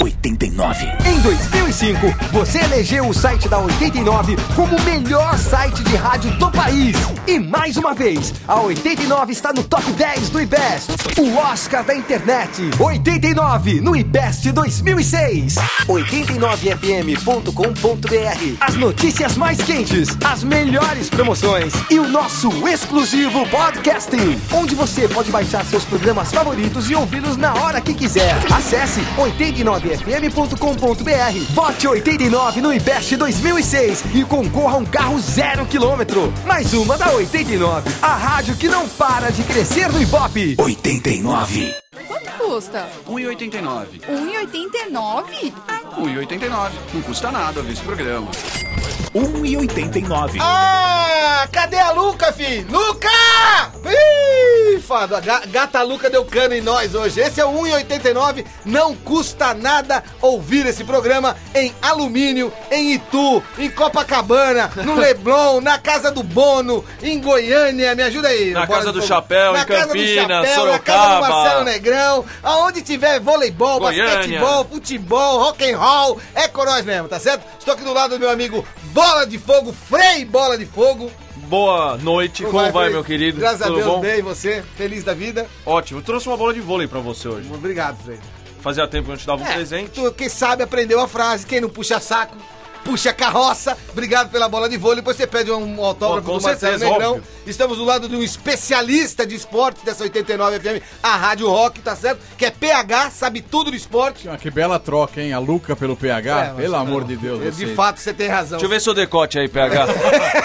89. Em 2005, você elegeu o site da 89 como o melhor site de rádio do país. E mais uma vez, a 89 está no top 10 do IBEST, o Oscar da internet. 89 no IBEST 2006. 89fm.com.br. As notícias mais quentes, as melhores promoções e o nosso exclusivo podcasting, onde você pode baixar seus programas favoritos e ouvi-los na hora que quiser. Acesse 89fm.com.br. Vote 89 no IBEST 2006 e concorra a um carro zero quilômetro. Mais uma da 89, a rádio que não para de crescer no Ibope. 89. Quanto custa? 1,89. 1,89? 1,89. Não custa nada ver esse programa. 1,89. Ah, cadê a Luca, fi? Luca! Ih, fada, ga- gata Luca deu cano em nós hoje. Esse é o 1,89. Não custa nada ouvir esse programa em alumínio, em Itu, em Copacabana, no Leblon, na casa do Bono, em Goiânia. Me ajuda aí. Na Casa do Fogo. Chapéu, na em casa do Campinas, Chapéu, Na casa do Sorocaba. Marcelo Negrão, aonde tiver voleibol, Goiânia. basquetebol, futebol, rock and roll, é com nós mesmo, tá certo? Estou aqui do lado do meu amigo Bola de Fogo, Frei Bola de Fogo. Boa noite, como vai, Frei? meu querido? Graças Tudo a Deus, bom? bem, você, feliz da vida. Ótimo, eu trouxe uma bola de vôlei pra você hoje. Obrigado, Frei. Fazia tempo que eu não te dava um É, presente. tu, quem sabe aprendeu a frase, quem não puxa saco, puxa carroça. Obrigado pela bola de vôlei, depois você pede um autógrafo Oh, com do Marcelo certeza, Negrão. óbvio. Estamos do lado de um especialista de esporte dessa 89 FM, a Rádio Rock, tá certo? Que é PH, sabe tudo do esporte. Ah, Que bela troca, hein? A Luca pelo PH. É, pelo não. amor de Deus. De você. fato, você tem razão. Deixa eu ver seu decote aí, PH.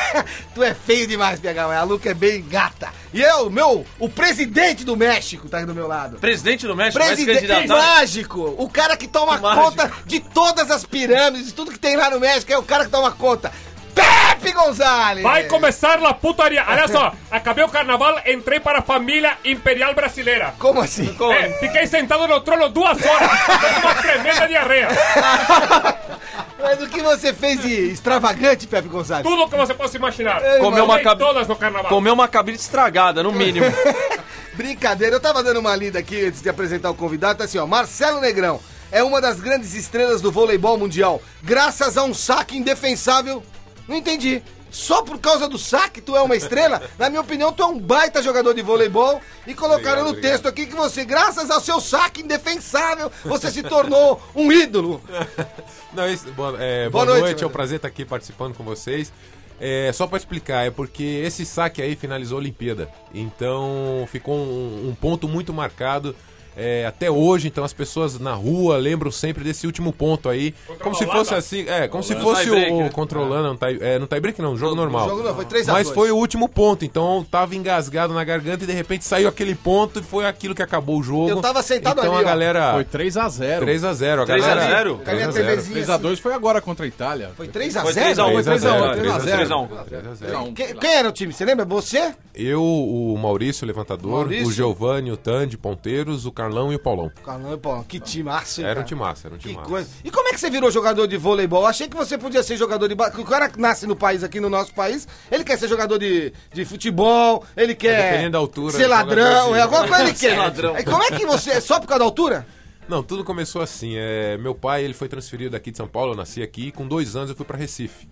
tu é feio demais, PH, mas a Luca é bem gata. E eu, meu, o presidente do México tá aí do meu lado. Presidente do México, Presidente mágico! O cara que toma conta de todas as pirâmides, tudo que tem lá no México, é o cara que toma conta. Pepe Gonzalez! Vai começar a putaria. Olha só, acabei o carnaval, entrei para a família imperial brasileira. Como assim? É, fiquei sentado no trono duas horas, com uma tremenda diarreia. Mas o que você fez de extravagante, Pepe Gonzalez? Tudo que você possa imaginar. Comeu uma cabe- todas no carnaval. Comeu uma cabrita estragada, no mínimo. Brincadeira, eu tava dando uma lida aqui antes de apresentar o convidado, tá assim, ó, Marcelo Negrão é uma das grandes estrelas do voleibol mundial, graças a um saque indefensável. Não entendi. Só por causa do saque tu é uma estrela? Na minha opinião, tu é um baita jogador de voleibol e colocaram no texto aqui que você, graças ao seu saque indefensável, você se tornou um ídolo. Não, isso- boa, é, Boa boa, noite, noite, é um prazer estar aqui participando com vocês. É, só pra explicar, é porque esse saque aí finalizou a Olimpíada. Então ficou um, um ponto muito marcado é, até hoje. Então as pessoas na rua lembram sempre desse último ponto aí. Como se fosse assim, é, como se fosse tie-break, o, né? controlando, não tie, é, não tie break não, jogo normal. jogo não, foi 3 a Mas 2. foi o último ponto, então tava engasgado na garganta e de repente saiu aquele ponto e foi aquilo que acabou o jogo. Eu tava sentado então ali, a ó. galera Foi 3x0. 3x0, a 3 a galera 0? Cadê a 3 a 0. TVzinha? 3x2 foi agora contra a Itália. Foi 3 a Foi 0? 3x1, 3x0, 3x1. 3x0. Quem, quem era o time? Você lembra? Você? Eu, o Maurício, o levantador, Maurício? o Giovanni, o Tandy, ponteiros, o Carlão e o Paulão. Caramba, pô, que timaço, hein, Era um cara? timaço, era um Que timaço. coisa. E como é que você virou jogador de voleibol? Eu Achei que você podia ser jogador de. O cara que nasce no país, aqui no nosso país, ele quer ser jogador de, de futebol, ele quer. É, dependendo da altura, Ser ladrão, jogador de- é alguma coisa ele quer. Ser ladrão. Aí como é que você. Só por causa da altura? Não, tudo começou assim. É, meu pai ele foi transferido daqui de São Paulo, eu nasci aqui, e com dois anos eu fui pra Recife.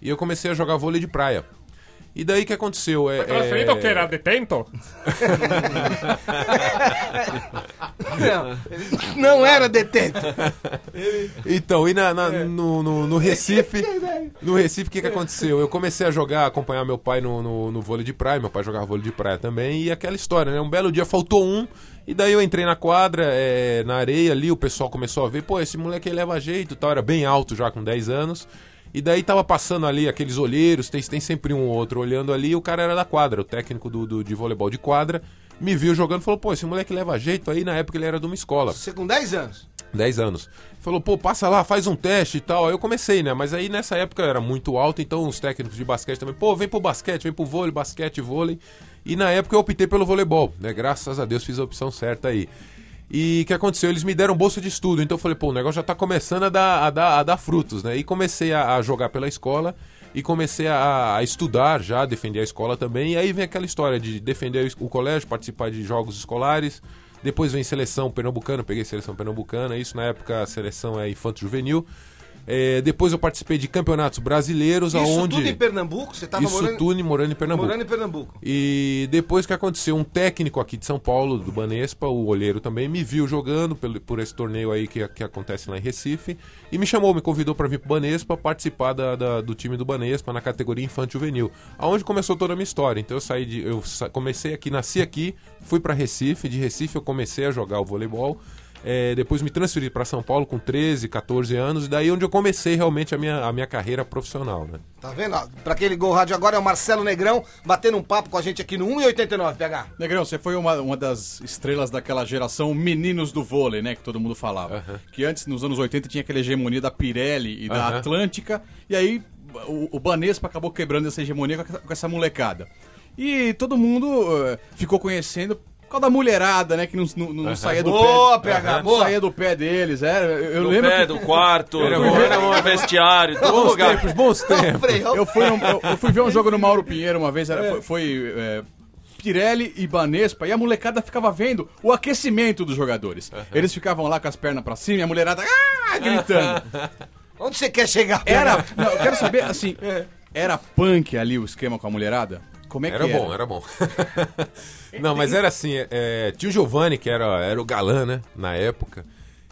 E eu comecei a jogar vôlei de praia. E daí o que aconteceu? É, Transferido é... que era? Detento? Não, não era detento. Então, e na, na- no, no, no Recife, no Recife, o que, que aconteceu? Eu comecei a jogar, acompanhar meu pai no, no, no vôlei de praia, meu pai jogava vôlei de praia também, e aquela história, né? Um belo dia faltou um, e daí eu entrei na quadra, é, na areia ali, o pessoal começou a ver, pô, esse moleque aí leva jeito e tal, era bem alto já com 10 anos. E daí tava passando ali aqueles olheiros, tem, tem sempre um ou outro olhando ali, e o cara era da quadra, o técnico do, do- de voleibol de quadra, me viu jogando e falou, pô, esse moleque leva jeito aí, na época ele era de uma escola. Você com 10 anos. 10 anos. Falou, pô, passa lá, faz um teste e tal. Aí eu comecei, né? Mas aí nessa época eu era muito alto, então os técnicos de basquete também, pô, vem pro basquete, vem pro vôlei, basquete, vôlei. E na época eu optei pelo voleibol, né? Graças a Deus fiz a opção certa aí. E o que aconteceu? Eles me deram bolsa de estudo, então eu falei, pô, o negócio já tá começando a dar, a dar, a dar frutos, né? E comecei a, a jogar pela escola e comecei a, a estudar já, defender a escola também. E aí vem aquela história de defender o colégio, participar de jogos escolares, Depois vem seleção pernambucana, peguei seleção pernambucana, isso na época a seleção é infanto juvenil. É, depois eu participei de campeonatos brasileiros, Isso aonde tudo em Pernambuco? Você tava isso morando, tudo morando em Pernambuco. morando em Pernambuco. E depois que aconteceu, um técnico aqui de São Paulo, do Banespa, o olheiro também, me viu jogando pelo- por esse torneio aí que, que acontece lá em Recife e me chamou, me convidou para vir pro Banespa participar da- da- do time do Banespa na categoria infantil juvenil, aonde começou toda a minha história. Então eu saí de, eu comecei aqui, nasci aqui, fui para Recife, de Recife eu comecei a jogar o voleibol. É, depois me transferi para São Paulo com 13, 14 anos, e daí onde eu comecei realmente a minha, a minha carreira profissional, né? Tá vendo? ó? Pra quem ligou o rádio agora é o Marcelo Negrão, batendo um papo com a gente aqui no 1,89, PH. Negrão, você foi uma, uma das estrelas daquela geração meninos do vôlei, né? Que todo mundo falava. Que antes, nos anos 80, tinha aquela hegemonia da Pirelli e da Aham. Atlântica. E aí o, o Banespa acabou quebrando essa hegemonia com, essa- com essa molecada. E todo mundo eh, ficou conhecendo causa da mulherada, né? Que não, não- não saía do Boa, pé. PH, não boa. saía do pé deles. É, eu, eu No lembro. pé que- do quarto, Era no vestiário, todo Bons lugar. tempos, bons tempos. Eu fui, eu, eu fui ver um jogo no Mauro Pinheiro uma vez, era, foi, foi, é, Pirelli e Banespa, e a molecada ficava vendo o aquecimento dos jogadores. Eles ficavam lá com as pernas pra cima e a mulherada ah, gritando. Onde você quer chegar? Era, não, eu quero saber, assim, era punk ali o esquema com a mulherada? Como é que Era era? bom, era bom. Não, mas era assim, é, tinha o Giovanni, que era, era o galã, né, na época,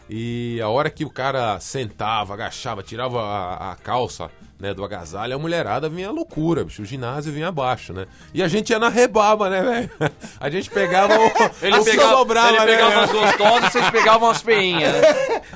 e a hora que o cara sentava, agachava, tirava a, a calça, né, do agasalho, a mulherada vinha loucura, bicho, o ginásio vinha abaixo, né, e a gente ia na rebaba, né, velho, a gente pegava o... Ele pegava, sobrava, ele né, pegava velho? as gostosas, vocês pegavam as feinhas.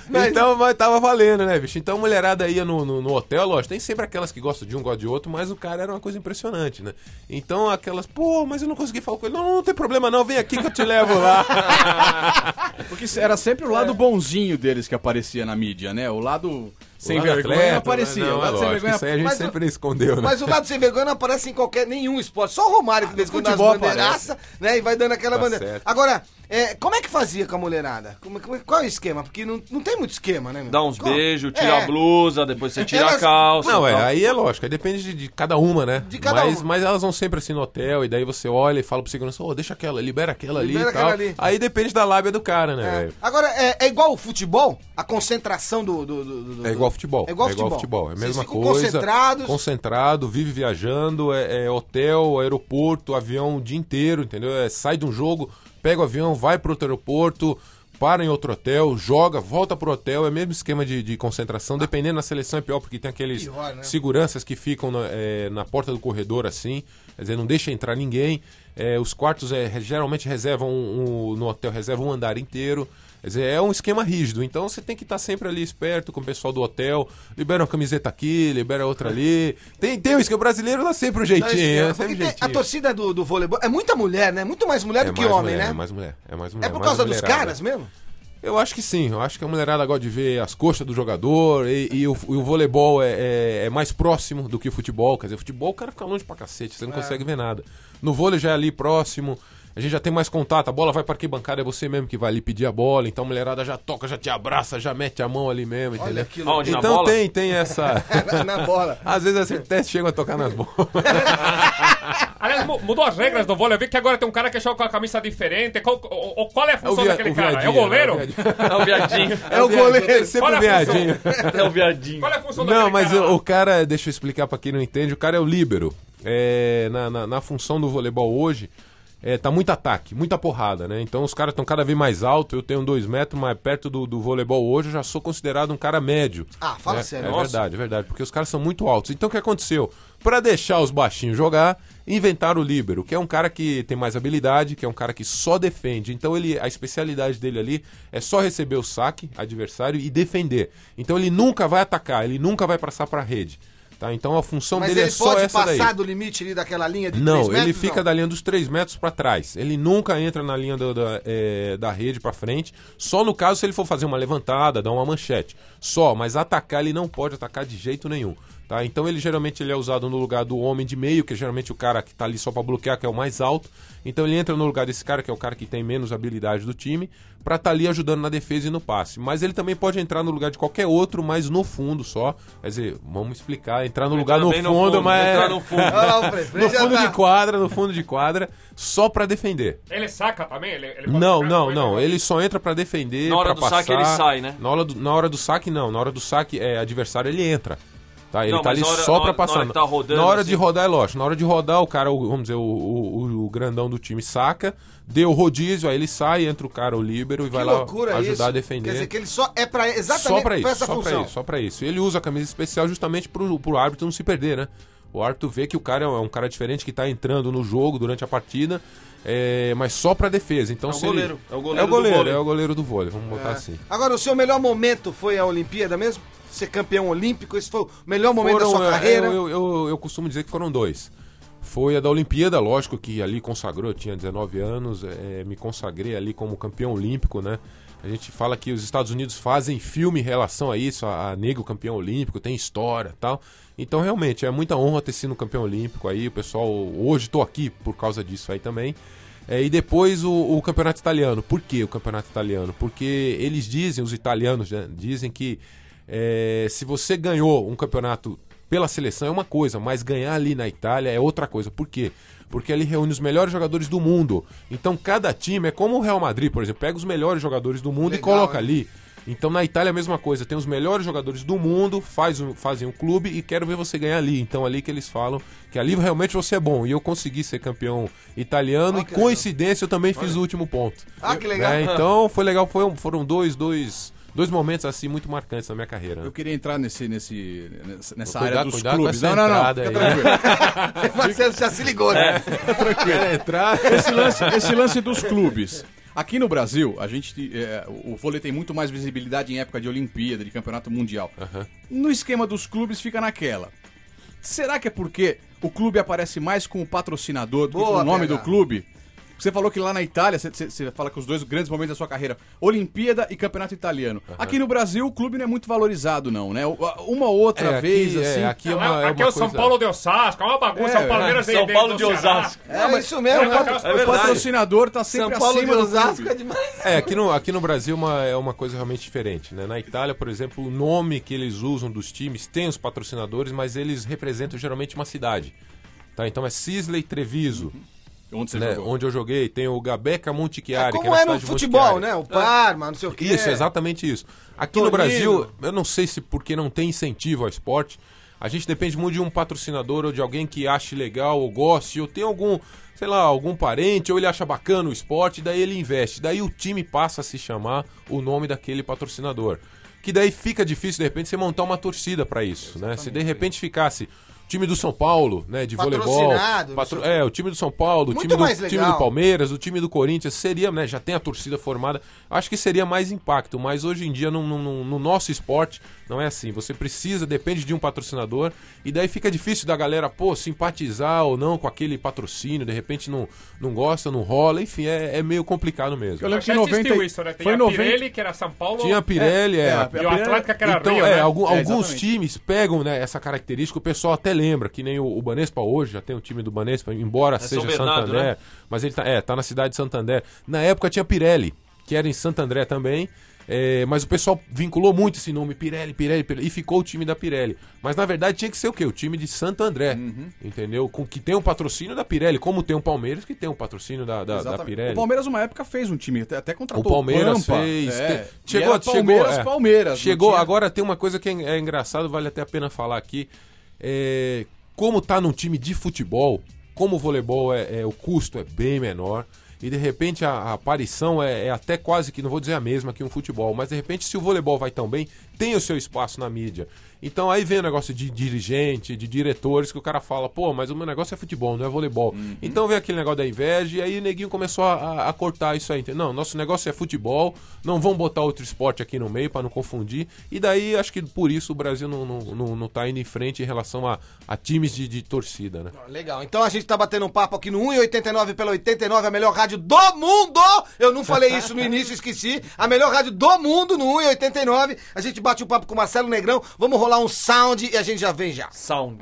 Né? Então, mas tava valendo, né, bicho? Então a mulherada ia no, no, no hotel, lógico, tem sempre aquelas que gostam de um, gostam de outro, mas o cara era uma coisa impressionante, né? Então aquelas, pô, mas eu não consegui falar com ele. Não, não tem problema não, vem aqui que eu te levo lá. Porque era sempre o lado bonzinho deles que aparecia na mídia, né? O lado sem O lado vergonha atleta, não aparecia. Não, o é lado sem lógico, vergonha isso aí a gente Mas sempre escondeu, né? Mas o lado sem vergonha não aparece em qualquer nenhum esporte. Só o Romário que de vez em quando dá as bandeiraças, né? E vai dando aquela Tá bandeira. certo. Agora, é, como é que fazia com a mulherada? Como- como- qual é o esquema? Porque não, não tem muito esquema, né? meu? Dá uns Qual? beijos, tira É. a blusa, depois você tira Elas- a calça. Não, é, aí é lógico, aí depende de, de cada uma, né? De cada mas, uma. mas elas vão sempre assim no hotel, e daí você olha e fala pro segurança, ô, deixa aquela, libera aquela Libera ali e tal. aquela ali. Aí depende da lábia do cara, né, É. velho? Agora, é, é igual o futebol? A concentração do. do- do- do- É igual futebol. É igual futebol. É a mesma coisa. concentrados. Concentrado, vive viajando, é, é hotel, aeroporto, avião o dia inteiro, entendeu? É, sai de um jogo, pega o avião, vai pro outro aeroporto, para em outro hotel, joga, volta pro hotel. É o mesmo esquema de, de concentração. Dependendo da seleção é pior, porque tem aqueles Pior, né? seguranças que ficam na, é, na porta do corredor assim, quer dizer, não deixa entrar ninguém. É, os quartos é, geralmente reservam um- um- no hotel reservam um andar inteiro. Quer dizer, é um esquema rígido, então você tem que estar sempre ali esperto com o pessoal do hotel. Libera uma camiseta aqui, libera outra ali. Tem, tem o esquema brasileiro, dá sempre um jeitinho, Não, porque Sempre um tem- a jeitinho. torcida do, do vôleibol é muita mulher, né? Muito mais mulher É do que mais homem, mulher, né? É mais mulher, é mais mulher. É por causa dos caras mesmo? Eu acho que sim, eu acho que a mulherada gosta de ver as coxas do jogador e, e o, e o voleibol é, é- é mais próximo do que o futebol. Quer dizer, o futebol o cara fica longe pra cacete, você não consegue ver nada. No vôlei já é ali próximo, a gente já tem mais contato, a bola vai pra arquibancada, é você mesmo que vai ali pedir a bola, então a mulherada já toca, já te abraça, já mete a mão ali mesmo, Olha entendeu? Aonde, na Então bola? tem, tem essa. na, bola. Às vezes assim, até chegam a tocar nas bolas. Aliás, mu- mudou as regras do vôlei. Eu vi que agora tem um cara que joga com a camisa diferente. Qual, o- qual é a função via- daquele cara? É o goleiro? O viadinho. É o viadinho. É o goleiro. Tem sempre o viadinho. É o viadinho. Qual é a função Não, daquele mas cara? o, cara, deixa eu explicar pra quem não entende, o cara é o líbero. É, na, na, na função do voleibol hoje, é, tá muito ataque, muita porrada, né? Então os caras estão cada vez mais alto, eu tenho dois metros, mas perto do, do voleibol hoje eu já sou considerado um cara médio. Ah, fala né? sério. É Nossa. verdade, é verdade, porque os caras são muito altos. Então o que aconteceu? Pra deixar os baixinhos jogar, inventaram o líbero, que é um cara que tem mais habilidade, que é um cara que só defende. Então ele, a especialidade dele ali é só receber o saque adversário e defender. Então ele nunca vai atacar, ele nunca vai passar pra rede. Tá? Então a função Mas dele ele é só pode essa passar daí. do limite ali daquela linha de Não, três metros? ele fica não? da linha dos 3 metros pra trás. Ele nunca entra na linha do- da, é, da rede pra frente. Só no caso se ele for fazer uma levantada, dar uma manchete. Só, mas atacar ele não pode atacar de jeito nenhum. Tá? Então ele geralmente ele é usado no lugar do homem de meio, que é geralmente o cara que tá ali só para bloquear, que é o mais alto. Então ele entra no lugar desse cara, que é o cara que tem menos habilidade do time, para estar ali ajudando na defesa e no passe. Mas ele também pode entrar no lugar de qualquer outro, mas no fundo só. Quer dizer, vamos explicar, entrar no lugar no fundo, no fundo, mas entrar no fundo. No fundo tá- de quadra, no fundo de quadra, só para defender. Ele saca também? Ele, ele pode Não, não, não. Ele só entra pra defender. Na hora pra do passar. saque ele sai, né? Na hora do, na hora do saque, não. Na hora do saque, é adversário, ele entra. Tá? Ele Não, tá ali hora- só pra hora- na passar. hora tá rodando, na hora assim. de rodar, é lógico. Na hora de rodar, o cara, vamos dizer, o, o, o grandão do time saca, deu o rodízio, aí ele sai, entra o cara, o líbero, e Que vai lá ajudar isso. a defender. Quer dizer que ele só é pra exatamente Só pra pra isso, essa só função. pra isso, só pra isso. Ele usa a camisa especial justamente pro, pro árbitro não se perder, né? O árbitro vê que o cara é um, é cara diferente que tá entrando no jogo durante a partida, é, mas só pra defesa. Então, É o se ele- goleiro, é o goleiro é o do goleiro, vôlei. é o goleiro do vôlei, vamos botar É. assim. Agora, o seu melhor momento foi a Olimpíada mesmo? Ser campeão olímpico? Esse foi o melhor momento Foram, da sua é, carreira? Eu, eu, eu costumo dizer que foram dois. Foi a da Olimpíada, lógico que ali consagrou, eu tinha 19 anos, é, me consagrei ali como campeão olímpico, né? A gente fala que os Estados Unidos fazem filme em relação a isso, a, a negro campeão olímpico, tem história e tal. Então, realmente, é muita honra ter sido campeão olímpico aí. O pessoal, hoje estou aqui por causa disso aí também. É, e depois o, o campeonato italiano. Por que o campeonato italiano? Porque eles dizem, os italianos né, dizem que é, se você ganhou um campeonato pela seleção é uma coisa, mas ganhar ali na Itália é outra coisa. Por quê? Porque ali reúne os melhores jogadores do mundo. Então cada time é como o Real Madrid, por exemplo, pega os melhores jogadores do mundo Legal, e coloca hein? ali. Então na Itália é a mesma coisa, tem os melhores jogadores do mundo, faz um, fazem um clube e quero ver você ganhar ali. Então ali que eles falam que ali realmente você é bom. E eu consegui ser campeão italiano Ah, e que legal. coincidência eu também fiz o último ponto. Ah, que legal. Né? Então foi legal, foi um- foram dois, dois, dois momentos assim muito marcantes na minha carreira. Eu queria entrar nesse, nesse, nessa- Cuidado, área dos cuidado com clubes. essa Não, não, não. Fica tranquilo. Marcelo já se ligou, né? Quer entrar? esse, lance, esse lance dos clubes. Aqui no Brasil, a gente é, o vôlei tem muito mais visibilidade em época de Olimpíada, de Campeonato Mundial. No esquema dos clubes fica naquela. Será que é porque o clube aparece mais com o patrocinador do que Boa, com o nome PH. do clube? Você falou que lá na Itália, você- você fala que os dois grandes momentos da sua carreira, Olimpíada e Campeonato Italiano. Aqui no Brasil, o clube não é muito valorizado, não, né? Uma ou outra É, aqui, vez, é, assim. aqui é uma, é aqui é o São coisa- Paulo de Osasco, é uma bagunça. É, o Palmeiras São de- Paulo de. Osasco. É, isso mesmo. É, O patrocinador tá São sempre Paulo de acima do Osasco clube. é demais. É, aqui no, aqui no Brasil uma, é uma coisa realmente diferente, né? Na Itália, por exemplo, o nome que eles usam dos times tem os patrocinadores, mas eles representam geralmente uma cidade. Tá? Então é Sisley Treviso, Onde você né? jogou? onde eu joguei. Tem o Gabeca Montichiari, que é Como é no cidade de futebol, né? O Parma, não sei o quê. Isso, exatamente isso. Aqui Torino. no Brasil, eu não sei se porque não tem incentivo ao esporte, a gente depende muito de um patrocinador ou de alguém que ache legal ou goste, ou tem algum, sei lá, algum parente, ou ele acha bacana o esporte, daí ele investe. Daí o time passa a se chamar o nome daquele patrocinador. Que daí fica difícil, de repente, você montar uma torcida pra isso, né? Se de repente ficasse time do São Paulo, né, de voleibol, patro- é, o time do São Paulo, o time do, time do Palmeiras, o time do Corinthians, seria, né, já tem a torcida formada, acho que seria mais impacto, mas hoje em dia no, no- no nosso esporte não é assim, você precisa, depende de um patrocinador, e daí fica difícil da galera, pô, simpatizar ou não com aquele patrocínio, de repente não, não gosta, não rola, enfim, é, é meio complicado mesmo. Eu lembro que em existiu 90 isso, né? Tem foi a 90 Pirelli, que era São Paulo. Tinha a Pirelli, é, É, a- a E o Atlético, que era então, Rio, é, né? algum- É, alguns times pegam né, essa característica, o pessoal até lembra, que nem o, o Banespa hoje, já tem o time do Banespa, embora seja São Bernardo, Santander, né? mas ele tá, é, tá na cidade de Santander. Na época tinha Pirelli, que era em Santo André também, é, mas o pessoal vinculou muito esse nome, Pirelli, Pirelli, Pirelli, e ficou o time da Pirelli. Mas na verdade tinha que ser o quê? O time de Santo André, Uhum. entendeu? Com, que tem um patrocínio da Pirelli, como tem o Palmeiras, que tem um patrocínio da, da, da. Pirelli. O Palmeiras, uma época, fez um time, até, até O contratou Palmeiras Pampa. fez. É. Chegou, era chegou, Palmeiras, é. Palmeiras. Chegou, agora tem uma coisa que é, é engraçado, vale até a pena falar aqui. É, como tá num time de futebol, como o voleibol é, é- o custo é bem menor. E de repente a, a aparição é, é até quase que, não vou dizer a mesma que um futebol, mas de repente se o voleibol vai tão bem, tem o seu espaço na mídia. Então aí vem o negócio de dirigente, de diretores, que o cara fala, pô, mas o meu negócio é futebol, não é voleibol. Então vem aquele negócio da inveja e aí o neguinho começou a, a- cortar isso aí. entendeu? Não, nosso negócio é futebol, não vamos botar outro esporte aqui no meio para não confundir. E daí acho que por isso o Brasil não, não, não, não tá indo em frente em relação a, a times de, de torcida, né? Legal. Então a gente tá batendo um papo aqui no 1,89 pela 89, a melhor rádio rádio do mundo. Eu não falei isso no início, esqueci. A melhor rádio do mundo no 1,89. A gente bate o papo com o Marcelo Negrão. Vamos rolar um sound e a gente já vem já. Sound.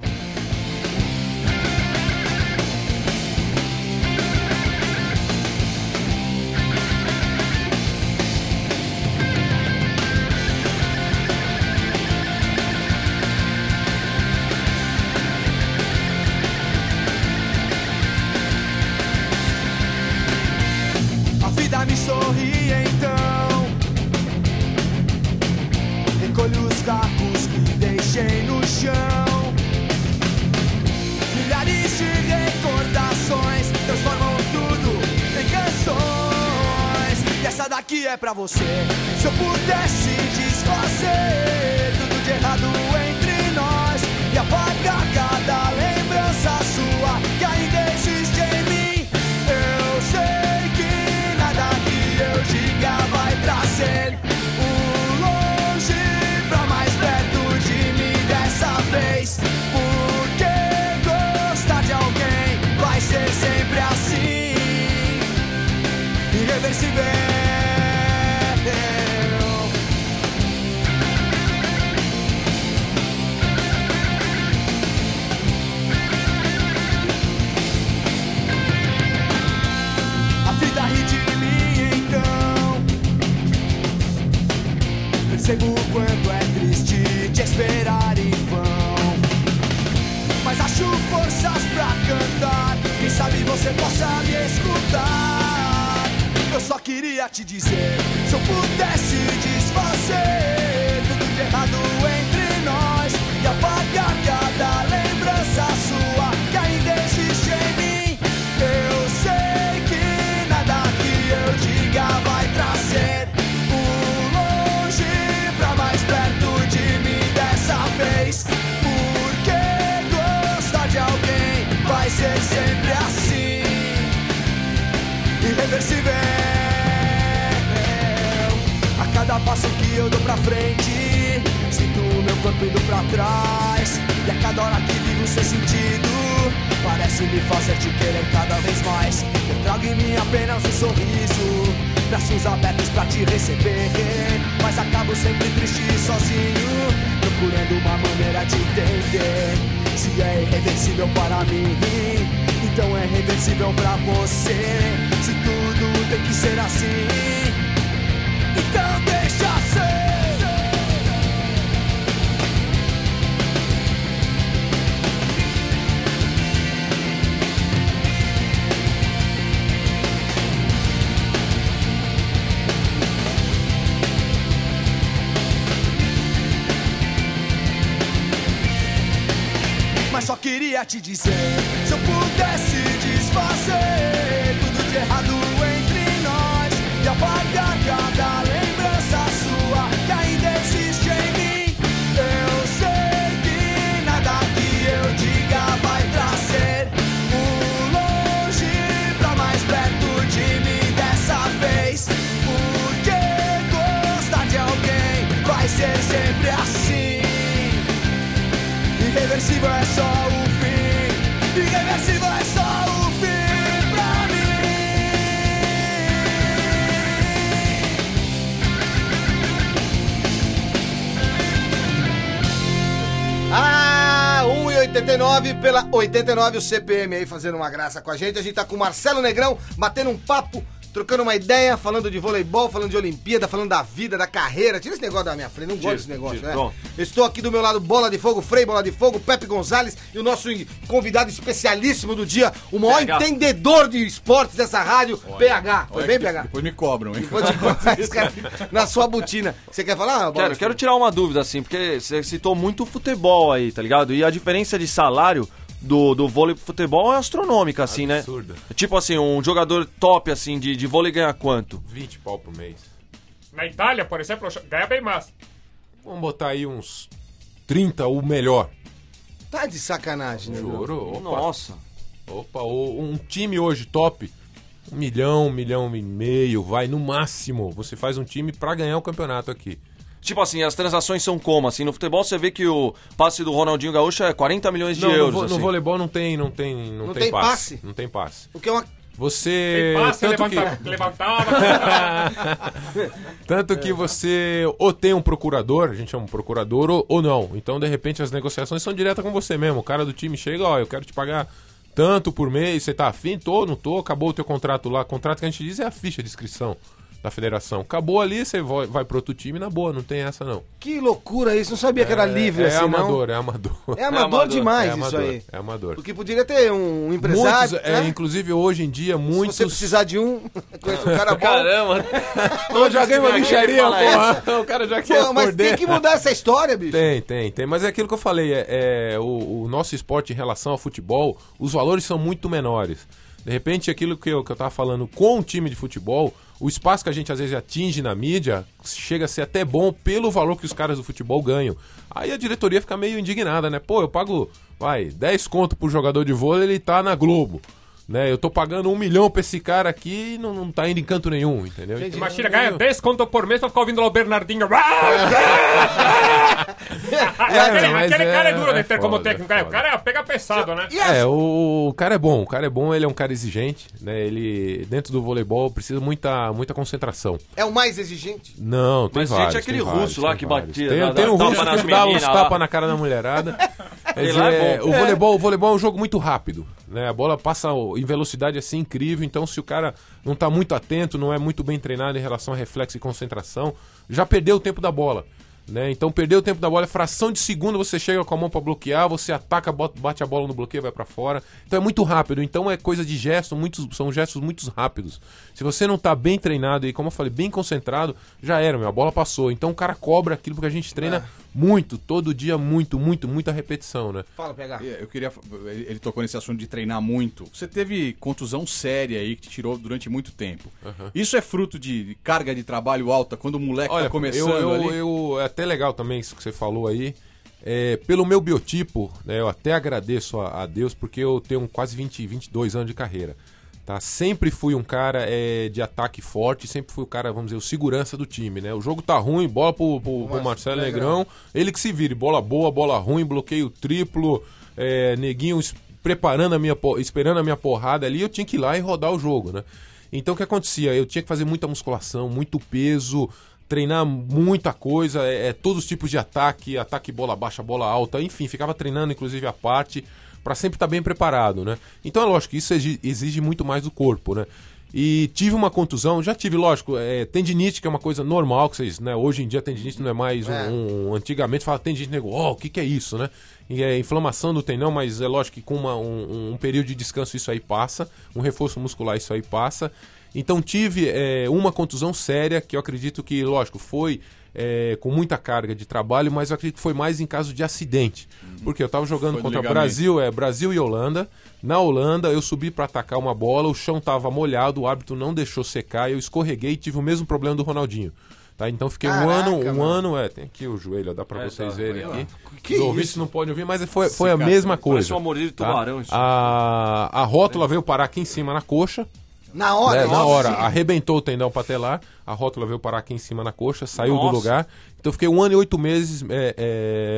É pra você. Se eu pudesse desfazer tudo de errado entre nós e apagar cada lembrança Percebo o quanto é triste te esperar em vão. Mas acho forças pra cantar. Quem sabe você possa me escutar. Eu só queria te dizer: se eu pudesse desfazer tudo de errado entre nós e apagar cada lembrança sempre assim, irreversível. A cada passo que eu dou pra frente, sinto o meu corpo indo pra trás. E a cada hora que vivo sem sentido, parece me fazer te querer cada vez mais. Eu trago em mim apenas um sorriso, braços abertos pra te receber. Mas acabo sempre triste e sozinho, procurando uma maneira de entender. Se é irreversível para mim, então é reversível pra você. Se tudo tem que ser assim, então deixa ser. Só queria te dizer: se eu pudesse 1,89 pela 89 o CPM aí fazendo uma graça com a gente. A gente tá com o Marcelo Negrão batendo um papo, trocando uma ideia, falando de voleibol, falando de Olimpíada, falando da vida, da carreira. Tira esse negócio da minha frente, não gosto desse negócio, tiro, né? pronto. Estou aqui do meu lado, Bola de Fogo, Frei Bola de Fogo, Pepe Gonzalez e o nosso convidado especialíssimo do dia, o maior PH. entendedor de esportes dessa rádio, PH. Foi Olha bem, que PH? Depois me cobram, hein? Vou te cara na sua botina. Você quer falar? Bola Quero, quero tirar uma dúvida, assim, porque você citou muito futebol aí, tá ligado? E a diferença de salário do, do vôlei pro futebol é astronômica, assim, né? Absurda. Tipo assim, um jogador top, assim, de, de vôlei ganha quanto? 20 pau por mês. Na Itália, por exemplo, ganha bem mais. Vamos botar aí uns 30, o melhor. Tá de sacanagem, né? Juro? Opa, Nossa. opa, um time hoje top. Um milhão, um milhão e meio, vai no máximo. Você faz um time pra ganhar o campeonato aqui. Tipo assim, as transações são como? Assim, no futebol você vê que o passe do Ronaldinho Gaúcho é 40 milhões de Não, no, euros. no assim. voleibol não tem, não tem, não, Não tem, tem passe. passe? Não tem passe. O que é uma Você. Tem passe, tanto que- levanta, levantava. Tanto que você ou tem um procurador, a gente chama um procurador, ou, ou não. Então, de repente, as negociações são diretas com você mesmo. O cara do time chega, ó, eu quero te pagar tanto por mês, você tá afim? Tô, não tô, acabou o teu contrato lá. Contrato que a gente diz é a ficha de inscrição da federação. Acabou ali, você vai, vai pro outro time na boa, não tem essa não. Que loucura isso, não sabia que era livre é assim, amador, não. é amador. É amador, amador. demais é isso amador, aí. É amador. Porque poderia ter um empresário, Muitos, é, né? inclusive hoje em dia, Se muitos... você precisar de um, conheço um cara bom. Caramba! Eu já ganhei uma bicharia, aqui porra. O cara já quer Pô, mas tem que mudar essa história, bicho. Tem, tem, tem. Mas é aquilo que eu falei, é, é, o, o nosso esporte em relação ao futebol, os valores são muito menores. De repente, aquilo que eu, que eu tava falando com o time de futebol, o espaço que a gente às vezes atinge na mídia chega a ser até bom pelo valor que os caras do futebol ganham. Aí a diretoria fica meio indignada, né? Pô, eu pago, vai, 10 conto pro jogador de vôlei, ele tá na Globo. Né? Eu tô pagando um milhão pra esse cara aqui e não, não tá indo em canto nenhum, entendeu? Então, Imagina, ganha 10 conto por mês pra ficar ouvindo lá o Bernardinho. aquele mas aquele é- cara é duro é de ter como técnico. é cara. O cara pega pesado, né? É, o, o cara é bom, o cara é bom, ele é um cara exigente, né? Ele, dentro do voleibol, precisa muita, muita concentração. É o mais exigente? Não, tem Mas, vários. gente, aquele tem vários, russo lá que vários. batia, Tem, tem um russo nas que dá uns tapas na cara da mulherada. É o, voleibol, o voleibol é um jogo muito rápido, né? A bola passa em velocidade assim incrível, então se o cara não tá muito atento, não é muito bem treinado em relação a reflexo e concentração, já perdeu o tempo da bola. Né? Então perdeu o tempo da bola, é fração de segundo você chega com a mão pra bloquear, você ataca, bate a bola no bloqueio, vai pra fora. Então é muito rápido, então é coisa de gesto, muitos, são gestos muito rápidos. Se você não tá bem treinado e como eu falei, bem concentrado, já era, meu, a bola passou. Então o cara cobra aquilo porque a gente treina muito, todo dia muito, muito, muita repetição, né? Fala, pegar. É, Eu queria. Ele tocou nesse assunto de treinar muito. Você teve contusão séria aí que te tirou durante muito tempo. Isso é fruto de carga de trabalho alta quando o moleque Olha, tá começando eu, eu, ali? eu- é até legal também isso que você falou aí. É, pelo meu biotipo, né, eu até agradeço a, a Deus porque eu tenho quase 20, 22 anos de carreira. Tá? Sempre fui um cara é, de ataque forte, sempre fui o cara, vamos dizer, o segurança do time. Né? O jogo tá ruim, bola pro, pro, pro Marcelo Negrão, ele que se vire, bola boa, bola ruim, bloqueio triplo, é, neguinho preparando a minha, esperando a minha porrada ali, eu tinha que ir lá e rodar o jogo, né? Então o que acontecia? Eu tinha que fazer muita musculação, muito peso, treinar muita coisa, é, é, todos os tipos de ataque, ataque bola baixa, bola alta, enfim, ficava treinando inclusive a parte para sempre estar bem preparado, né? Então é lógico que isso exi- exige muito mais do corpo, né? E tive uma contusão, já tive, lógico, é, tendinite, que é uma coisa normal, que vocês, né? Hoje em dia tendinite não é mais um. um- antigamente fala tendinite, nego, ó, o que, que é isso, né? E é inflamação do tendão, mas é lógico que com uma- um, um período de descanso isso aí passa, um reforço muscular isso aí passa. Então tive é, uma contusão séria, que eu acredito que, lógico, foi é, com muita carga de trabalho, mas eu acredito que foi mais em caso de acidente. Porque eu tava jogando Foi contra. Brasil, é Brasil e Holanda. Na Holanda, eu subi para atacar uma bola, o chão tava molhado, o árbitro não deixou secar, eu escorreguei e tive o mesmo problema do Ronaldinho. Tá? Então fiquei um Caraca, ano, um mano. ano, é, tem aqui o joelho, ó, dá para É, vocês tá, verem aqui. Que Os ouvintes não podem ouvir, mas foi, foi a mesma coisa. Parece uma de tá? tubarão isso. A, a rótula veio parar aqui em cima na coxa, Na hora, né, na hora, sim. arrebentou o tendão patelar, a rótula veio parar aqui em cima na coxa, saiu do Nossa. lugar. Então eu fiquei um ano e oito meses é,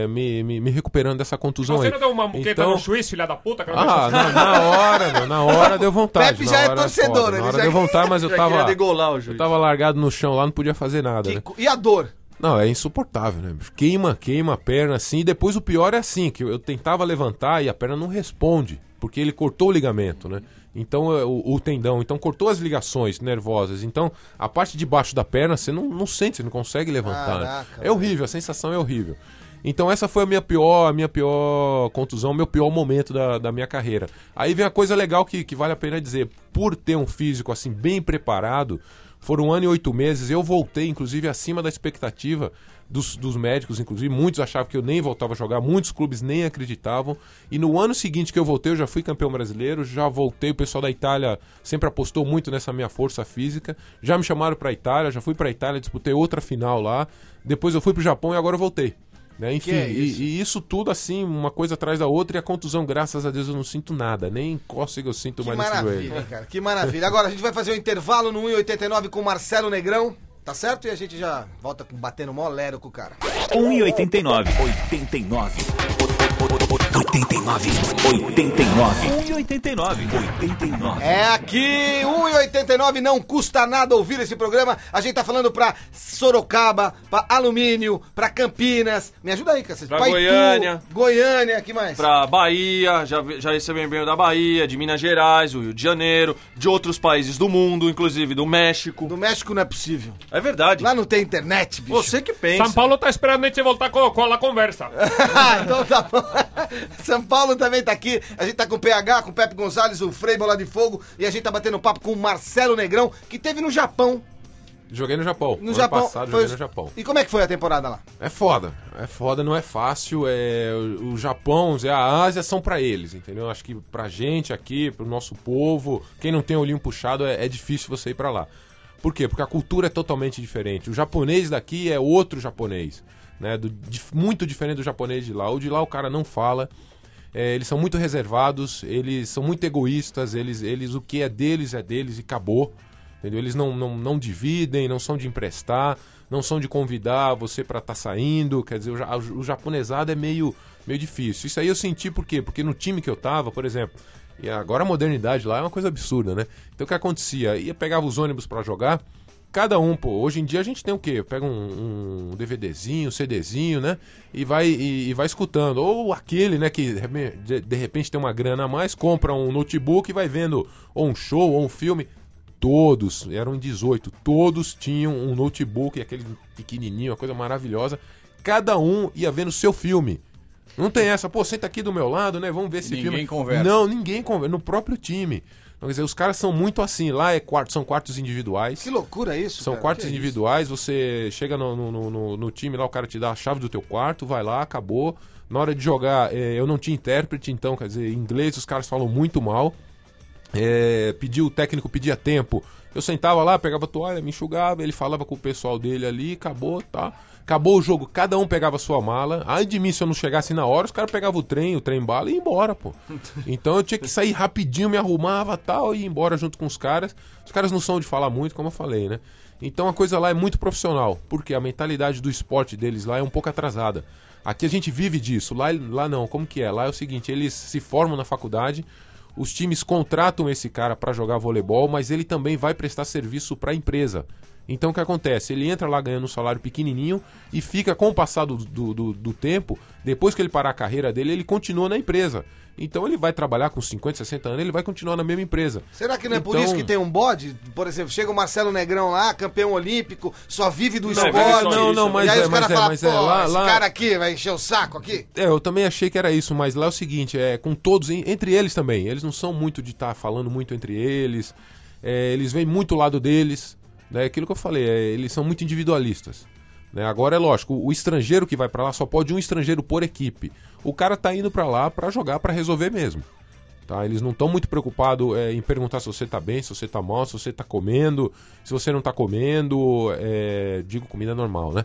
é, me, me, me recuperando dessa contusão Você aí. não deu uma muqueta Então- no juiz, filha da puta? Que não Ah, na, na hora, meu, na hora deu vontade. Pepe já é hora torcedor, foda, ele Na hora já- deu vontade, mas eu tava, degolar o eu tava largado no chão lá, não podia fazer nada, Que né? E a dor? Não, é insuportável, né? Queima, queima a perna assim. E depois o pior é assim, que eu tentava levantar e a perna não responde, porque ele cortou o ligamento, né? Então, é, o, o tendão, então cortou as ligações nervosas. Então, a parte de baixo da perna você não, não sente, você não consegue levantar. né? Caraca, é horrível, a sensação é horrível. Então essa foi a minha pior, a minha pior contusão, o meu pior momento da, da minha carreira. Aí vem a coisa legal que, que vale a pena dizer. Por ter um físico assim bem preparado, foram um ano e oito meses, eu voltei, inclusive, acima da expectativa dos, dos médicos, inclusive. Muitos achavam que eu nem voltava a jogar, muitos clubes nem acreditavam. E no ano seguinte que eu voltei, eu já fui campeão brasileiro, já voltei. O pessoal da Itália sempre apostou muito nessa minha força física. Já me chamaram pra Itália, já fui pra Itália, disputei outra final lá. Depois eu fui pro Japão e agora eu voltei. Né? Enfim, Que é e- isso? E, isso tudo assim, uma coisa atrás da outra, e a contusão, graças a Deus, eu não sinto nada, nem cócega eu sinto Que mais nesse maravilha, joelho. hein, cara. Que maravilha. Agora a gente vai fazer um intervalo no 1,89 com o Marcelo Negrão. Tá certo? E a gente já volta com- batendo mó lero com o cara. 1,89. 89. 89. 89. 1,89. 89. É aqui, 1,89 não custa nada ouvir esse programa. A gente tá falando pra Sorocaba, pra Alumínio, pra Campinas. Me ajuda aí, cacete. Pra Goiânia. Goiânia, que mais? Pra Bahia, já, já recebemos e-mail da Bahia, de Minas Gerais, o Rio de Janeiro, de outros países do mundo, inclusive do México. Do México não é possível. É verdade. Lá não tem internet, bicho. Você que pensa. São Paulo tá esperando a gente voltar com, com a conversa. Ah, então tá bom. São Paulo também tá aqui. A gente tá com o PH, com o Pepe Gonzalez, o Frei Bola de Fogo. E a gente tá batendo papo com o Marcelo Negrão, que teve no Japão. Joguei no Japão. No ano Japão. passado foi- joguei no Japão. E como é que foi a temporada lá? É foda. É foda, não é fácil. É, o, Japão e a Ásia são pra eles, entendeu? Acho que pra gente aqui, pro nosso povo, quem não tem o olhinho puxado, é, é difícil você ir pra lá. Por quê? Porque a cultura é totalmente diferente. O japonês daqui é outro japonês, né? Do- dif- muito diferente do japonês de lá. O de lá o cara não fala. É, eles são muito reservados, eles são muito egoístas, eles, eles o que é deles é deles e acabou. Entendeu? Eles não, não, não dividem, não são de emprestar, não são de convidar você pra estar saindo. Quer dizer, o, o japonesado é meio, meio difícil. Isso aí eu senti por quê? Porque no time que eu tava, por exemplo, e agora a modernidade lá é uma coisa absurda, né? Então o que acontecia? Ia pegava os ônibus pra jogar, cada um, pô, hoje em dia a gente tem o quê? Pega um, um DVDzinho, um CDzinho, né? E vai, e, e vai escutando. Ou aquele, né, que de, de repente tem uma grana a mais, compra um notebook e vai vendo ou um show ou um filme. Todos, eram 18, todos tinham um notebook, aquele pequenininho, uma coisa maravilhosa. Cada um ia vendo o seu filme. Não tem essa, pô, senta aqui do meu lado, né? Vamos ver esse Ninguém filme. conversa. Não, ninguém conversa. No próprio time. Então, quer dizer, os caras são muito assim. Lá é quarto, são quartos individuais. Que loucura isso, São cara. quartos isso? individuais, você chega no, no, no- no- time lá, o cara te dá a chave do teu quarto, vai lá, acabou. Na hora de jogar, eh, eu não tinha intérprete, então, quer dizer, em inglês os caras falam muito mal. É, pediu, o técnico pedia tempo. Eu sentava lá, pegava a toalha, me enxugava, ele falava com o pessoal dele ali, acabou, tá? Acabou o jogo, cada um pegava a sua mala. Ai de mim, se eu não chegasse na hora, os caras pegavam o trem, o trem bala e ia embora, pô. Então eu tinha que sair rapidinho, me arrumava tal, e ir embora junto com os caras. Os caras não são de falar muito, como eu falei, né? Então a coisa lá é muito profissional, porque a mentalidade do esporte deles lá é um pouco atrasada. Aqui a gente vive disso, lá, lá não. Como que é? Lá é o seguinte, eles se formam na faculdade, os times contratam esse cara para jogar voleibol, mas ele também vai prestar serviço para a empresa. Então o que acontece? Ele entra lá ganhando um salário pequenininho e fica, com o passar do, do, do- tempo, depois que ele parar a carreira dele, ele continua na empresa. Então ele vai trabalhar com 50, 60 anos, ele vai continuar na mesma empresa. Será que não é por Então- isso que tem um bode? Por exemplo, chega o Marcelo Negrão lá, campeão olímpico, só vive do Não, esporte. só Não, não, mas e aí é, os caras mas é, falam, mas é, lá, esse lá, cara aqui vai encher o saco aqui. É, eu também achei que era isso, mas lá é o seguinte, é com todos, en- entre eles também, eles não são muito de estar falando muito entre eles, é, eles veem muito o lado deles, né, aquilo que eu falei, é, eles são muito individualistas. Né? Agora é lógico, o, o estrangeiro que vai pra lá só pode um estrangeiro por equipe. O cara tá indo pra lá pra jogar, pra resolver mesmo. Tá? Eles não estão muito preocupados é, em perguntar se você tá bem, se você tá mal, se você tá comendo, se você não tá comendo, é, digo comida normal, né?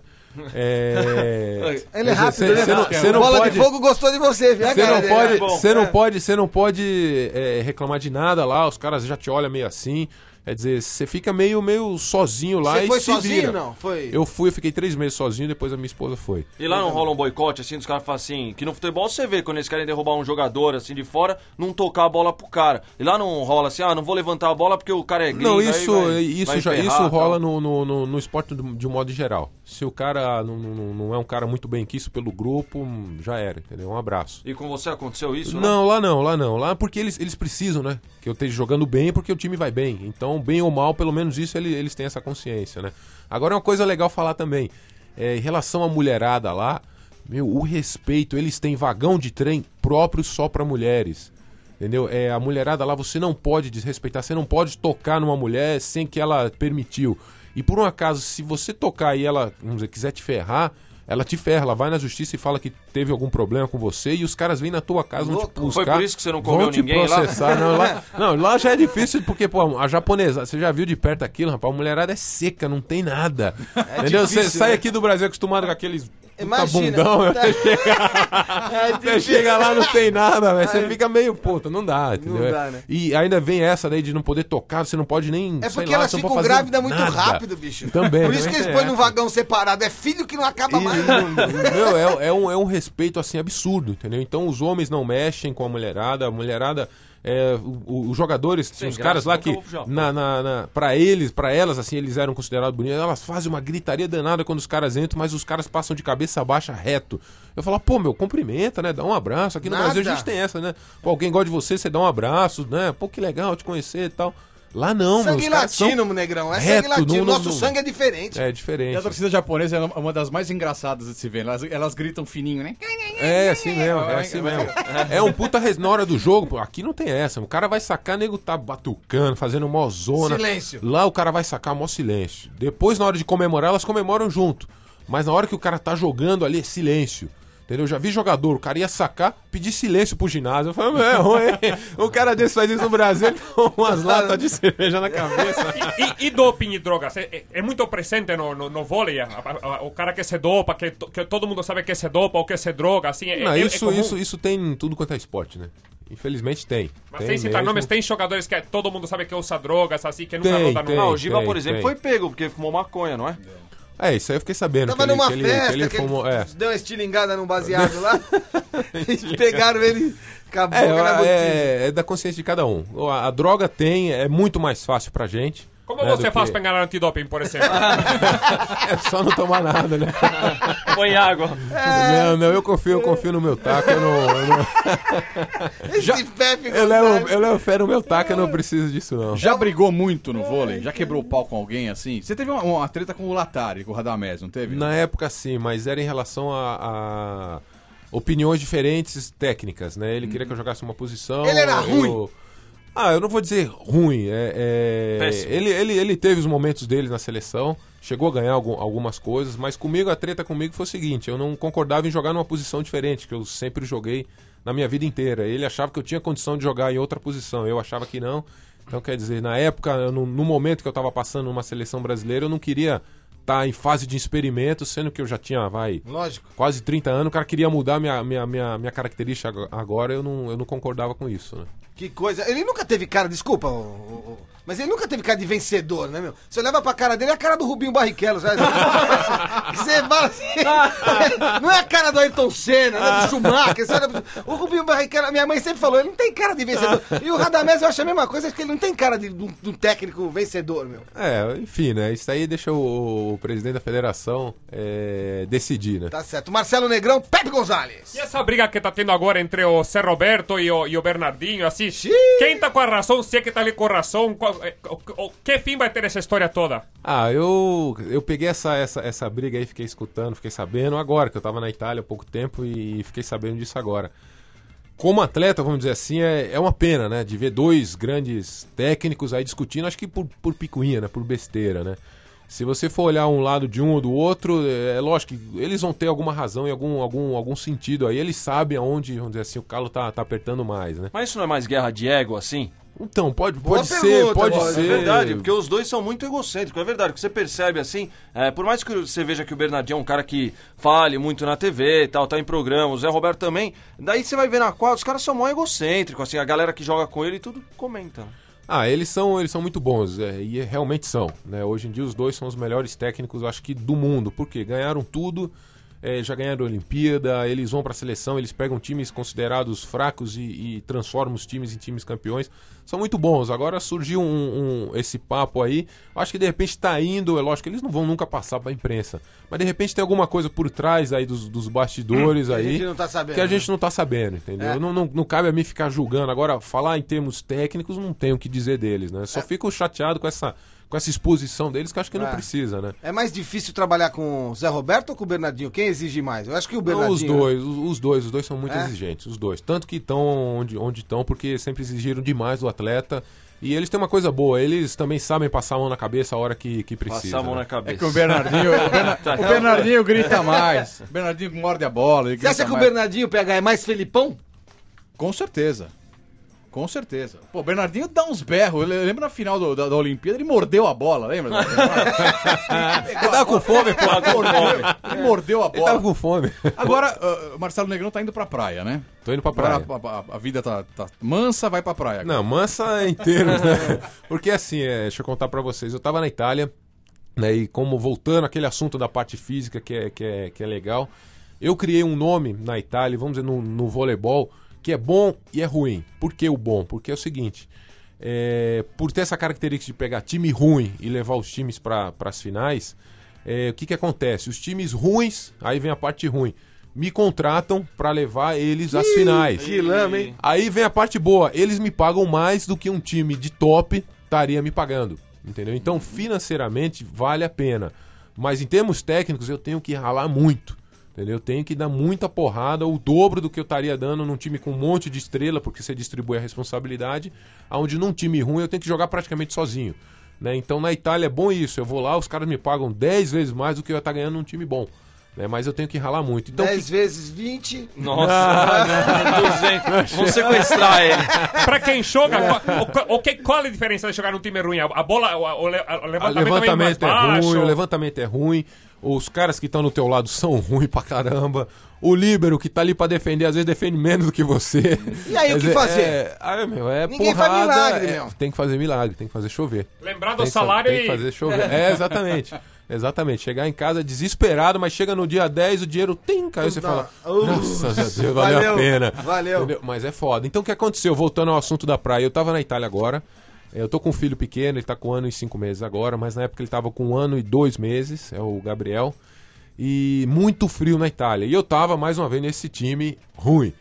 É, Ele é rápido, cê- né? cê não- cê não Bola pode- de Fogo gostou de você, viu? você cara não dele? pode, É você não É. pode, você não pode é, reclamar de nada lá. Os caras já te olham meio assim. Quer dizer, você fica meio, meio sozinho lá Você e foi se sozinho, vira. não? Foi... Eu fui, eu fiquei três meses sozinho. Depois a minha esposa foi. E lá não rola um boicote, assim, dos caras falam assim, que no futebol você vê quando eles querem derrubar um jogador, assim, de fora, não tocar a bola pro cara. E lá não rola assim, ah, não vou levantar a bola porque o cara é gringo, não, aí isso, vai- isso vai já, ferrar, isso rola no, no, no, no esporte de um modo geral. Se o cara não, não, não é um cara muito bem quisto pelo grupo, já era, entendeu? Um abraço. E com você aconteceu isso? Não, lá não, lá não. Lá porque eles, eles precisam, né? Que eu esteja jogando bem porque o time vai bem. Então, bem ou mal, pelo menos isso ele- eles têm essa consciência, né? Agora, uma coisa legal falar também. É, em relação à mulherada lá, meu, o respeito, eles têm vagão de trem próprio só para mulheres. Entendeu? É, a mulherada lá você não pode desrespeitar, você não pode tocar numa mulher sem que ela permitiu. E por um acaso, se você tocar e ela, vamos dizer, quiser te ferrar, ela te ferra, ela vai na justiça e fala que teve algum problema com você e os caras vêm na tua casa, vão te Louco. buscar. Foi por isso que você não comeu ninguém lá? processar. Não, lá, não, lá já é difícil porque, pô, a japonesa, você já viu de perto aquilo, rapaz? A mulherada é seca, não tem nada. entendeu? Você difícil, sai né? aqui do Brasil acostumado com aqueles Imagina. bundão, Tá- É Você chega lá, não tem nada, velho. Você fica meio, puta, não dá, entendeu? dá, né? E ainda vem essa daí de não poder tocar, você não pode nem. É porque lá, elas você não ficam grávidas muito nada. rápido, bicho. Também. Por isso que eles tem põem num essa. vagão separado. É filho que não acaba E, mais. meu, é, é um, é um respeito assim absurdo, entendeu? Então os homens não mexem com a mulherada, a mulherada. é, os jogadores, Sem os graça, caras lá que na, na, na, pra eles, para elas assim, eles eram considerados bonitos, elas fazem uma gritaria danada quando os caras entram, mas os caras passam de cabeça baixa reto. Eu falo, pô, meu, cumprimenta, né? Dá um abraço. Aqui no Nada. Brasil a gente tem essa, né? Pô, alguém gosta de você, você dá um abraço, né? Pô, que legal te conhecer e tal. Lá não, meu, sangue os caras latino, são negrão. É reto, sangue latino. não- Nosso não- sangue é diferente. É E diferente. a torcida japonesa é uma das mais engraçadas de se ver. Elas, elas gritam fininho, né? É assim mesmo, é assim mesmo. É um puta res... na hora do jogo, pô, aqui não tem essa. O cara vai sacar, nego tá batucando, fazendo mó zona. Silêncio. Lá o cara vai sacar mó silêncio. Depois, na hora de comemorar, elas comemoram junto. Mas na hora que o cara tá jogando ali, é silêncio. Entendeu? Eu já vi jogador, o cara ia sacar, pedir silêncio pro ginásio. Eu falei, meu, é ruim. O cara desse faz isso no Brasil, ele toma umas latas de cerveja na cabeça. E, e doping e drogas? É, é- é muito presente no, no, no vôlei? A- a- a- o cara que se dopa, que, que todo mundo sabe que se dopa ou que se droga, assim. É, Não, é- é isso, comum? isso, isso tem em tudo quanto é esporte, né? Infelizmente tem. Mas tem sem citar mesmo. nomes, tem jogadores que todo mundo sabe que usa drogas, assim, que nunca Tem, no... tem. Ah, o Giba, tem, por exemplo, tem. foi pego porque fumou maconha, não é? É, isso aí eu fiquei sabendo. Tava ele, numa ele, festa que ele fumou. É. deu uma estilingada num baseado lá. e pegaram ele com a boca É, é, é da consciência de cada um. A, a droga tem, é muito mais fácil pra gente. Como né, você faz que- pra enganar antidoping, por exemplo? É só não tomar nada, né? Põe água. Não, não, eu confio, eu confio no meu taco, eu não. Eu, não- Esse Pepe eu levo, eu levo fé no meu taco, eu não preciso disso, não. Já brigou muito no vôlei? Já quebrou o pau com alguém assim? Você teve uma, uma treta com o Latari, com o Radamés, não teve? Na época, sim, mas era em relação a. a opiniões diferentes técnicas, né? Ele queria que eu jogasse uma posição. Ele era eu- ruim. Ah, eu não vou dizer ruim. É, é-. Ele, ele, ele teve os momentos dele na seleção, chegou a ganhar algum- algumas coisas, mas comigo, a treta comigo foi o seguinte: eu não concordava em jogar numa posição diferente, que eu sempre joguei na minha vida inteira. Ele achava que eu tinha condição de jogar em outra posição, eu achava que não. Então, quer dizer, na época, não- no, momento que eu estava passando numa seleção brasileira, eu não queria estar em fase de experimento, sendo que eu já tinha, vai, Lógico. quase 30 anos, o cara queria mudar minha, minha, minha, minha característica ag- agora, eu não, eu não concordava com isso, né? Que coisa. Ele nunca teve cara, desculpa, ô, mas ele nunca teve cara de vencedor, né, meu? Você olhava pra cara dele, é a cara do Rubinho Barrichello, sabe? Você fala assim. Não é a cara do Ayrton Senna, né? Do Schumacher, sabe? O Rubinho Barrichello, minha mãe sempre falou, ele não tem cara de vencedor. E o Radamés eu acho a mesma coisa, acho que ele não tem cara de, de um- de um técnico vencedor, meu. É, enfim, né? Isso aí deixa o, o presidente da federação é, decidir, né? Tá certo. Marcelo Negrão, Pepe Gonzalez. E essa briga que tá tendo agora entre o Zé Roberto e o, e o Bernardinho, assim, quem tá com a razão, se é que tá ali com a razão, qual- que fim vai ter essa história toda? Ah, eu, eu peguei essa, essa, essa briga aí, fiquei escutando, fiquei sabendo agora, que eu tava na Itália há pouco tempo e fiquei sabendo disso agora. Como atleta, vamos dizer assim, é, é uma pena, né? De ver dois grandes técnicos aí discutindo, acho que por, por picuinha, né? Por besteira, né? Se você for olhar um lado de um ou do outro, é é lógico que eles vão ter alguma razão e algum, algum, algum sentido aí. Eles sabem aonde, vamos dizer assim, o calo tá, tá apertando mais, né? Mas isso não é mais guerra de ego, assim? Então, pode, Boa pode ser, pergunta, pode Bola, ser. É verdade, porque os dois são muito egocêntricos, é verdade. Que você percebe assim, é, por mais que você veja que o Bernardinho é um cara que fale muito na TV e tal, tá em programa, o Zé Roberto também, daí você vai ver na quadra, os caras são mó egocêntricos, assim, a galera que joga com ele e tudo comenta. Ah, eles são, eles são muito bons, é, e realmente são. Né? Hoje em dia os dois são os melhores técnicos, eu acho que do mundo. porque Ganharam tudo, é, já ganharam a Olimpíada, eles vão para a seleção, eles pegam times considerados fracos e, e transformam os times em times campeões. São muito bons. Agora surgiu um, um- esse papo aí. Acho que de repente está indo, é lógico que eles não vão nunca passar para a imprensa. Mas de repente tem alguma coisa por trás aí dos, dos bastidores a aí. gente não tá sabendo, Que a né? gente não tá sabendo, entendeu? É. Não, não, não cabe a mim ficar julgando. Agora, falar em termos técnicos, não tenho o que dizer deles, né? É. Só fico chateado com essa, com essa exposição deles, que eu acho que não É. precisa, né? É mais difícil trabalhar com o Zé Roberto ou com o Bernardinho? Quem exige mais? Eu acho que o Não, Bernardinho. os dois, os, os dois, os dois são muito É? exigentes, os dois. Tanto que estão onde onde estão, porque sempre exigiram demais do atleta. E eles têm uma coisa boa, eles também sabem passar a mão na cabeça a hora que, que precisa. Passar a mão né? na cabeça. É que o Bernardinho, o, Berna- o Bernardinho grita mais. O Bernardinho morde a bola. ele Você acha grita que o mais. Bernardinho PH é mais Felipão? Com certeza. Com certeza. Pô, o Bernardinho dá uns berros. Eu lembro na final do- da, da Olimpíada, ele mordeu a bola, lembra? Ele tava com fome, pô. Ele mordeu, ele mordeu a Ele tava bola. com fome. Agora, o Marcelo Negrão tá indo pra praia, né? Tô indo pra praia. Agora a, a- a vida tá, tá mansa, vai pra praia. Não, mansa em termos, né? Porque assim, é, deixa eu contar pra vocês. Eu tava na Itália, né? E como voltando aquele assunto da parte física que é, que é, que é legal, eu criei um nome na Itália, vamos dizer, no, no voleibol, que é bom e é ruim. Por que o bom? Porque é o seguinte. é, por ter essa característica de pegar time ruim e levar os times para as finais, é, o que, que acontece? Os times ruins, aí vem a parte ruim, me contratam para levar eles às finais. Que lama, hein? Aí vem a parte boa, eles me pagam mais do que um time de top estaria me pagando, entendeu? Então, financeiramente, vale a pena. Mas em termos técnicos, eu tenho que ralar muito, entendeu? Eu tenho que dar muita porrada, o dobro do que eu estaria dando num time com um monte de estrela, porque você distribui a responsabilidade, aonde num time ruim eu tenho que jogar praticamente sozinho. Né? Então, na Itália é bom isso, eu vou lá, os caras me pagam 10 vezes mais do que eu ia estar ganhando num time bom. Né? Mas eu tenho que ralar muito. Então, 10 vezes 20. Nossa, 200. Vamos sequestrar ele. Pra quem joga, qual, o, o que, qual é a diferença de jogar num time ruim? A, bola, o, o o levantamento, levantamento vem mais é baixo. ruim, o levantamento é ruim. Os caras que estão no teu lado são ruins pra caramba. O líbero que tá ali pra defender, às vezes defende menos do que você. E aí, o que fazer? É, ah, meu, é Ninguém faz porrada. milagre, é- meu. Tem que fazer milagre, tem que fazer chover. Lembrar do Tem que fa- salário tem que e... fazer chover. É, exatamente. Exatamente. Chegar em casa desesperado, mas chega no dia 10, o dinheiro tem, caiu. Você fala, Uh, graças a Deus, valeu, valeu, a pena. valeu. Entendeu? Mas é foda. Então o que aconteceu? Voltando ao assunto da praia, eu tava na Itália agora. Eu tô com um filho pequeno, ele tá com um ano e cinco meses agora, mas na época ele tava com um ano e dois meses, é o Gabriel. E muito frio na Itália. E eu tava, mais uma vez, nesse time ruim.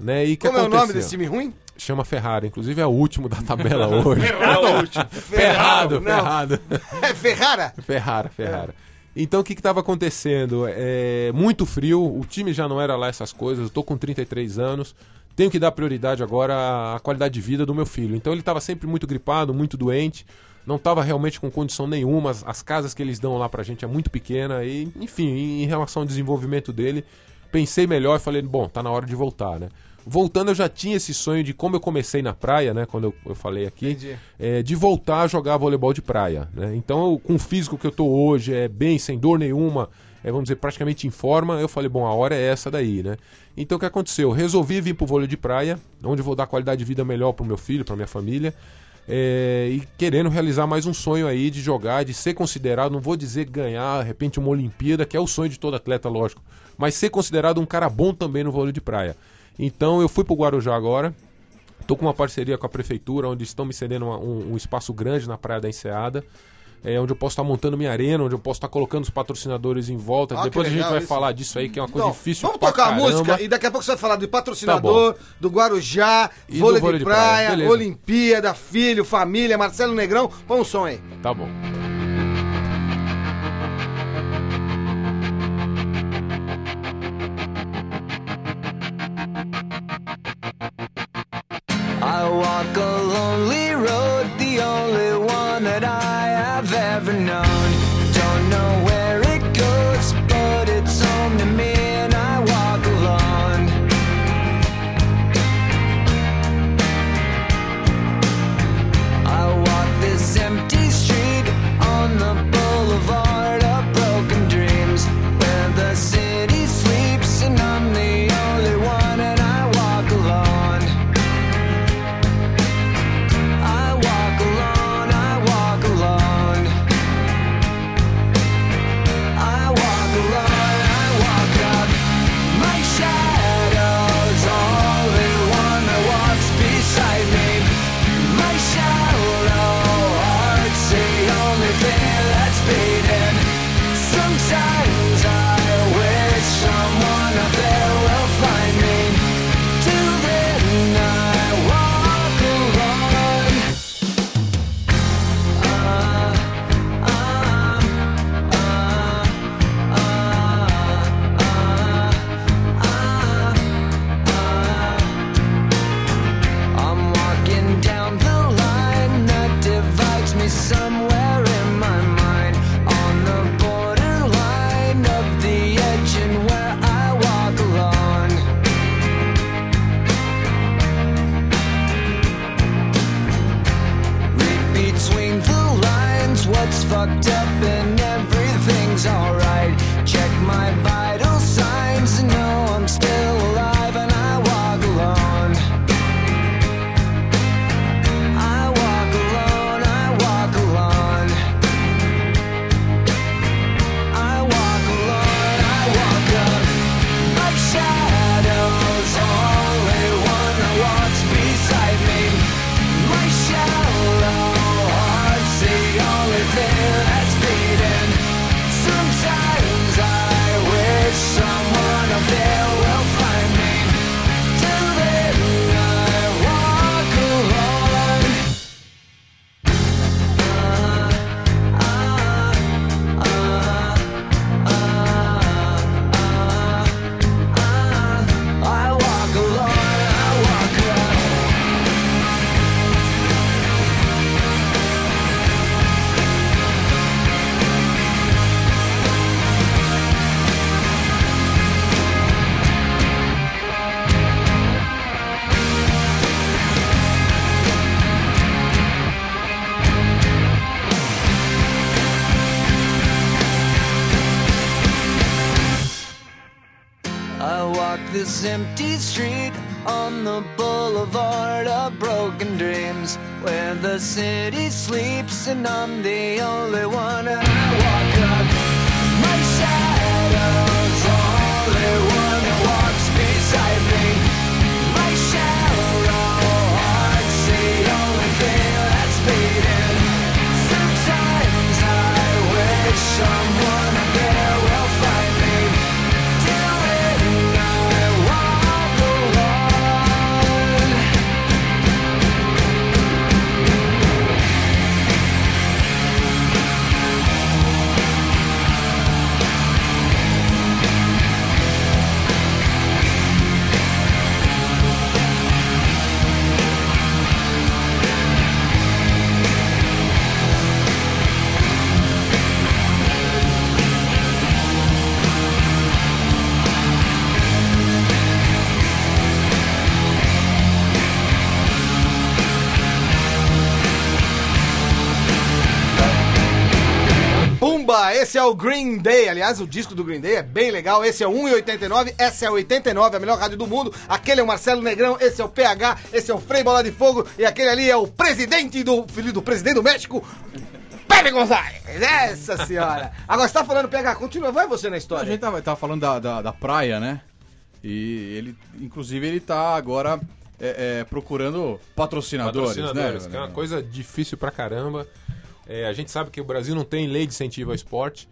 Né? E que Como é o nome desse time ruim? Chama Ferrari, inclusive é o último da tabela hoje. É o último. Ferrado, Não. ferrado. É Ferrara? Ferrara, Ferrara. Então o que estava acontecendo? É, muito frio, o time já não era lá essas coisas, eu tô com 33 anos, tenho que dar prioridade agora à qualidade de vida do meu filho. Então ele estava sempre muito gripado, muito doente, não estava realmente com condição nenhuma, as, as casas que eles dão lá pra gente é muito pequena, e enfim, em, em relação ao desenvolvimento dele, pensei melhor e falei, bom, tá na hora de voltar, né? Voltando, eu já tinha esse sonho de como eu comecei na praia, né? Quando eu, eu falei aqui, é, de voltar a jogar voleibol de praia. Né? Então, eu, com o físico que eu tô hoje, é bem, sem dor nenhuma, é, vamos dizer, praticamente em forma, eu falei, bom, a hora é essa daí, né? Então, o que aconteceu? Eu resolvi vir pro vôlei de praia, onde vou dar qualidade de vida melhor pro meu filho, pra minha família, é, e querendo realizar mais um sonho aí de jogar, de ser considerado, não vou dizer ganhar, de repente, uma Olimpíada, que é o sonho de todo atleta, lógico, mas ser considerado um cara bom também no vôlei de praia. Então, eu fui pro Guarujá agora, Tô com uma parceria com a prefeitura, onde estão me cedendo uma- um, um espaço grande na Praia da Enseada. É, onde eu posso estar montando minha arena, onde eu posso estar colocando os patrocinadores em volta. Ah, Depois a gente vai isso. falar disso aí, que é uma coisa Então, difícil vamos tocar a caramba. música e daqui a pouco você vai falar do patrocinador, Tá do Guarujá, E vôlei, vôlei de de praia, praia. Olimpíada, filho, família, Marcelo Negrão. Põe um som aí. Tá bom. Green Day. Aliás, o disco do Green Day é bem legal. Esse é o 1,89, essa é a 89, a melhor rádio do mundo. Aquele é o Marcelo Negrão, esse é o PH, esse é o Frei Bola de Fogo e aquele ali é o presidente do filho do presidente do México. Pepe Gonzalez! Essa senhora! Agora você tá falando, PH, continua, vai você na A história. gente tava, tava falando da, da, da praia, né? E ele, inclusive, ele tá agora é, é, procurando patrocinadores, Patrocinadores, né? que é uma coisa difícil pra caramba. É, a gente sabe que o Brasil não tem lei de incentivo ao esporte,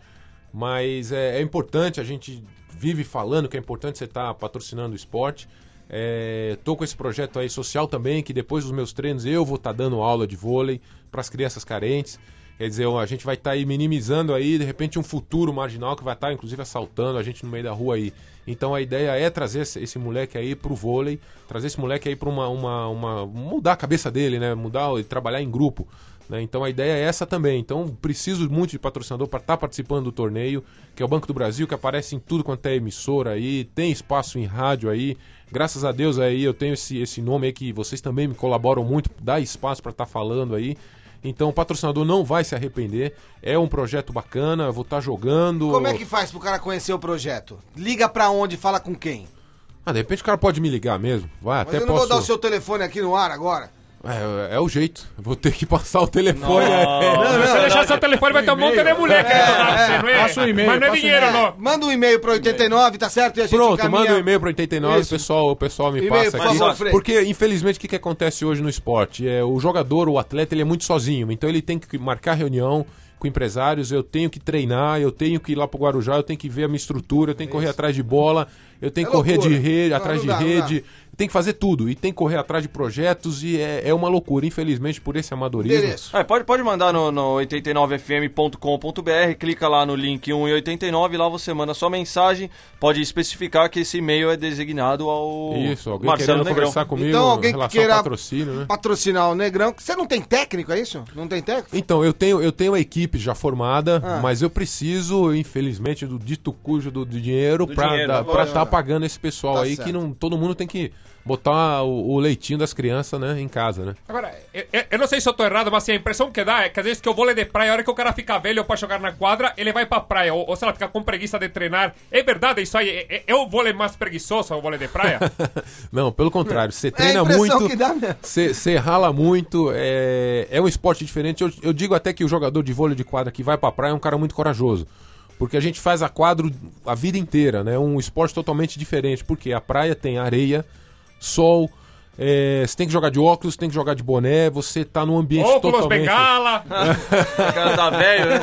mas é, é importante, a gente vive falando que é importante você estar patrocinando o esporte. É, tô com esse projeto aí social também, que depois dos meus treinos eu vou estar dando aula de vôlei para as crianças carentes. Quer dizer, a gente vai estar aí minimizando aí, de repente, um futuro marginal que vai estar, inclusive, assaltando a gente no meio da rua aí. Então a ideia é trazer esse, esse moleque aí pro vôlei, trazer esse moleque aí para uma, uma, uma. mudar a cabeça dele, né? Mudar e trabalhar em grupo. Né? Então a ideia é essa também. Então preciso muito de patrocinador para estar participando do torneio, que é o Banco do Brasil, que aparece em tudo quanto é emissora aí, tem espaço em rádio aí. Graças a Deus aí eu tenho esse, esse nome aí que vocês também me colaboram muito, dá espaço para estar falando aí. Então o patrocinador não vai se arrepender. É um projeto bacana, eu vou estar jogando. Como é que faz pro cara conhecer o projeto? Liga pra onde? Fala com quem? Ah, de repente o cara pode me ligar mesmo. Vai, Mas até eu não posso. vou dar o seu telefone aqui no ar agora. É, é o jeito. Eu Vou ter que passar o telefone. é. Se você deixar seu telefone, vai ter um monte de mulher querendo dar pra você, não é? Passa um e-mail, Mas não é um dinheiro, É, não. manda um e-mail pro 89, tá certo? E a gente Pronto, encaminha- manda um e-mail para 89, o Isso. pessoal, o pessoal me passa aqui. favor. Porque, infelizmente, o que, que acontece hoje no esporte? É, o jogador, o atleta, ele é muito sozinho. Então ele tem que marcar reunião com empresários, eu tenho que treinar, eu tenho que ir lá pro Guarujá, eu tenho que ver a minha estrutura, eu tenho que correr atrás de bola, eu tenho É que correr de rede, Não, atrás não de dá, não rede, tem que fazer tudo. E tem que correr atrás de projetos e é, é uma loucura, infelizmente, por esse amadorismo. É, pode, pode mandar no, no 89fm.com.br, clica lá no link 189, lá você manda sua mensagem, pode especificar que esse e-mail é designado ao Isso, alguém Marcelo querendo Negrão. conversar comigo Então, alguém em que queira ao patrocínio, né? patrocinar o Negrão. Você não tem técnico, é isso? Não tem técnico? Então, eu tenho, eu tenho a equipe já formada, Ah. mas eu preciso, infelizmente, do dito cujo do, do dinheiro pra dinheiro, dar- tá estar pagando esse pessoal Tá aí certo. que não todo mundo tem que botar o, o leitinho das crianças, né, em casa, né? Agora, eu, eu- eu não sei se eu tô errado, mas assim, a impressão que dá é que às vezes que o vôlei de praia, a hora que o cara fica velho pra jogar na quadra, ele vai pra praia, ou, ou sei lá, fica com preguiça de treinar. É verdade isso aí? É, é- é o vôlei mais preguiçoso, o vôlei de praia? Não, pelo contrário, você É treina impressão muito, você rala muito, é, é um esporte diferente. Eu, eu digo até que o jogador de vôlei de quadra que vai pra praia é um cara muito corajoso. Porque a gente faz a quadro a vida inteira, né? Um esporte totalmente diferente. Porque a praia tem areia, sol, é, você tem que jogar de óculos, tem que jogar de boné, você tá num ambiente Óculos, totalmente... bengala. O cara tá velho, né?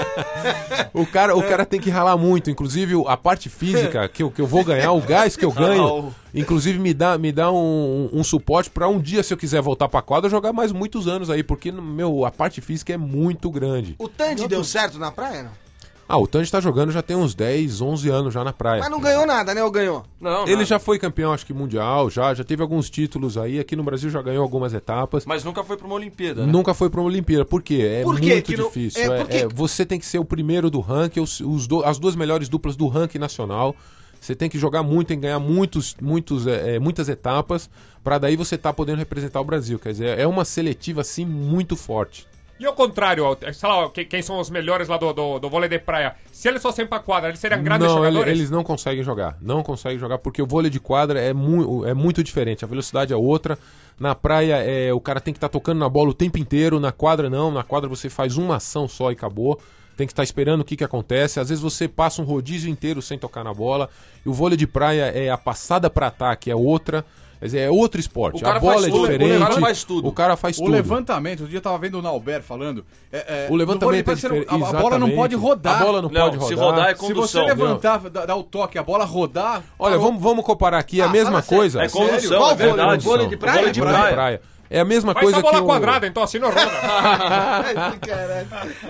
O cara, o cara tem que ralar muito. Inclusive, a parte física que eu, que eu vou ganhar, o gás que eu ganho, inclusive me dá, me dá um, um suporte pra um dia, se eu quiser voltar pra quadra, jogar mais muitos anos aí, porque, meu, a parte física é muito grande. O Tandy deu certo na praia, não? Ah, o Tandy tá jogando já tem uns 10, 11 anos já na praia. Mas não ganhou nada, né? Ou ganhou? Não, Ele nada. já foi campeão, acho que mundial, já, já teve alguns títulos aí. Aqui no Brasil já ganhou algumas etapas. Mas nunca foi pra uma Olimpíada, né? Nunca foi pra uma Olimpíada. Por quê? É Por quê muito não- difícil. é, É, por quê? é, você tem que ser o primeiro do ranking, os, os do- as duas melhores duplas do ranking nacional. Você tem que jogar muito, tem que ganhar muitos, muitos, é, é, muitas etapas, pra daí você tá podendo representar o Brasil. Quer dizer, é uma seletiva assim muito forte. E ao contrário, sei lá, que- quem são os melhores lá do, do, do vôlei de praia? Se eles fossem pra quadra, eles seriam grandes não, jogadores? eles não conseguem jogar. Não conseguem jogar porque o vôlei de quadra é, mu é muito diferente. A velocidade é outra. Na praia, é, o cara tem que estar tocando na bola o tempo inteiro. Na quadra, não. Na quadra você faz uma ação só e acabou. Tem que estar esperando o que, que acontece. Às vezes você passa um rodízio inteiro sem tocar na bola. E o vôlei de praia é a passada para ataque, é outra. Quer dizer, é outro esporte. O cara a bola faz é tudo, o diferente. cara faz tudo. O cara faz O tudo. levantamento, outro dia eu tava vendo o Nauber falando. é, é, O levantamento é diferente. a, a bola não pode rodar. A bola não, Não, pode se rodar. rodar é Se você condução. levantar, dar, o toque, a bola rodar. Olha, vamos, vamos comparar aqui a Ah, mesma fala sério. coisa. É condução, é verdade. vôlei de praia? Vôlei de praia. É a mesma Faz coisa a bola que o... quadrada, então assim não roda.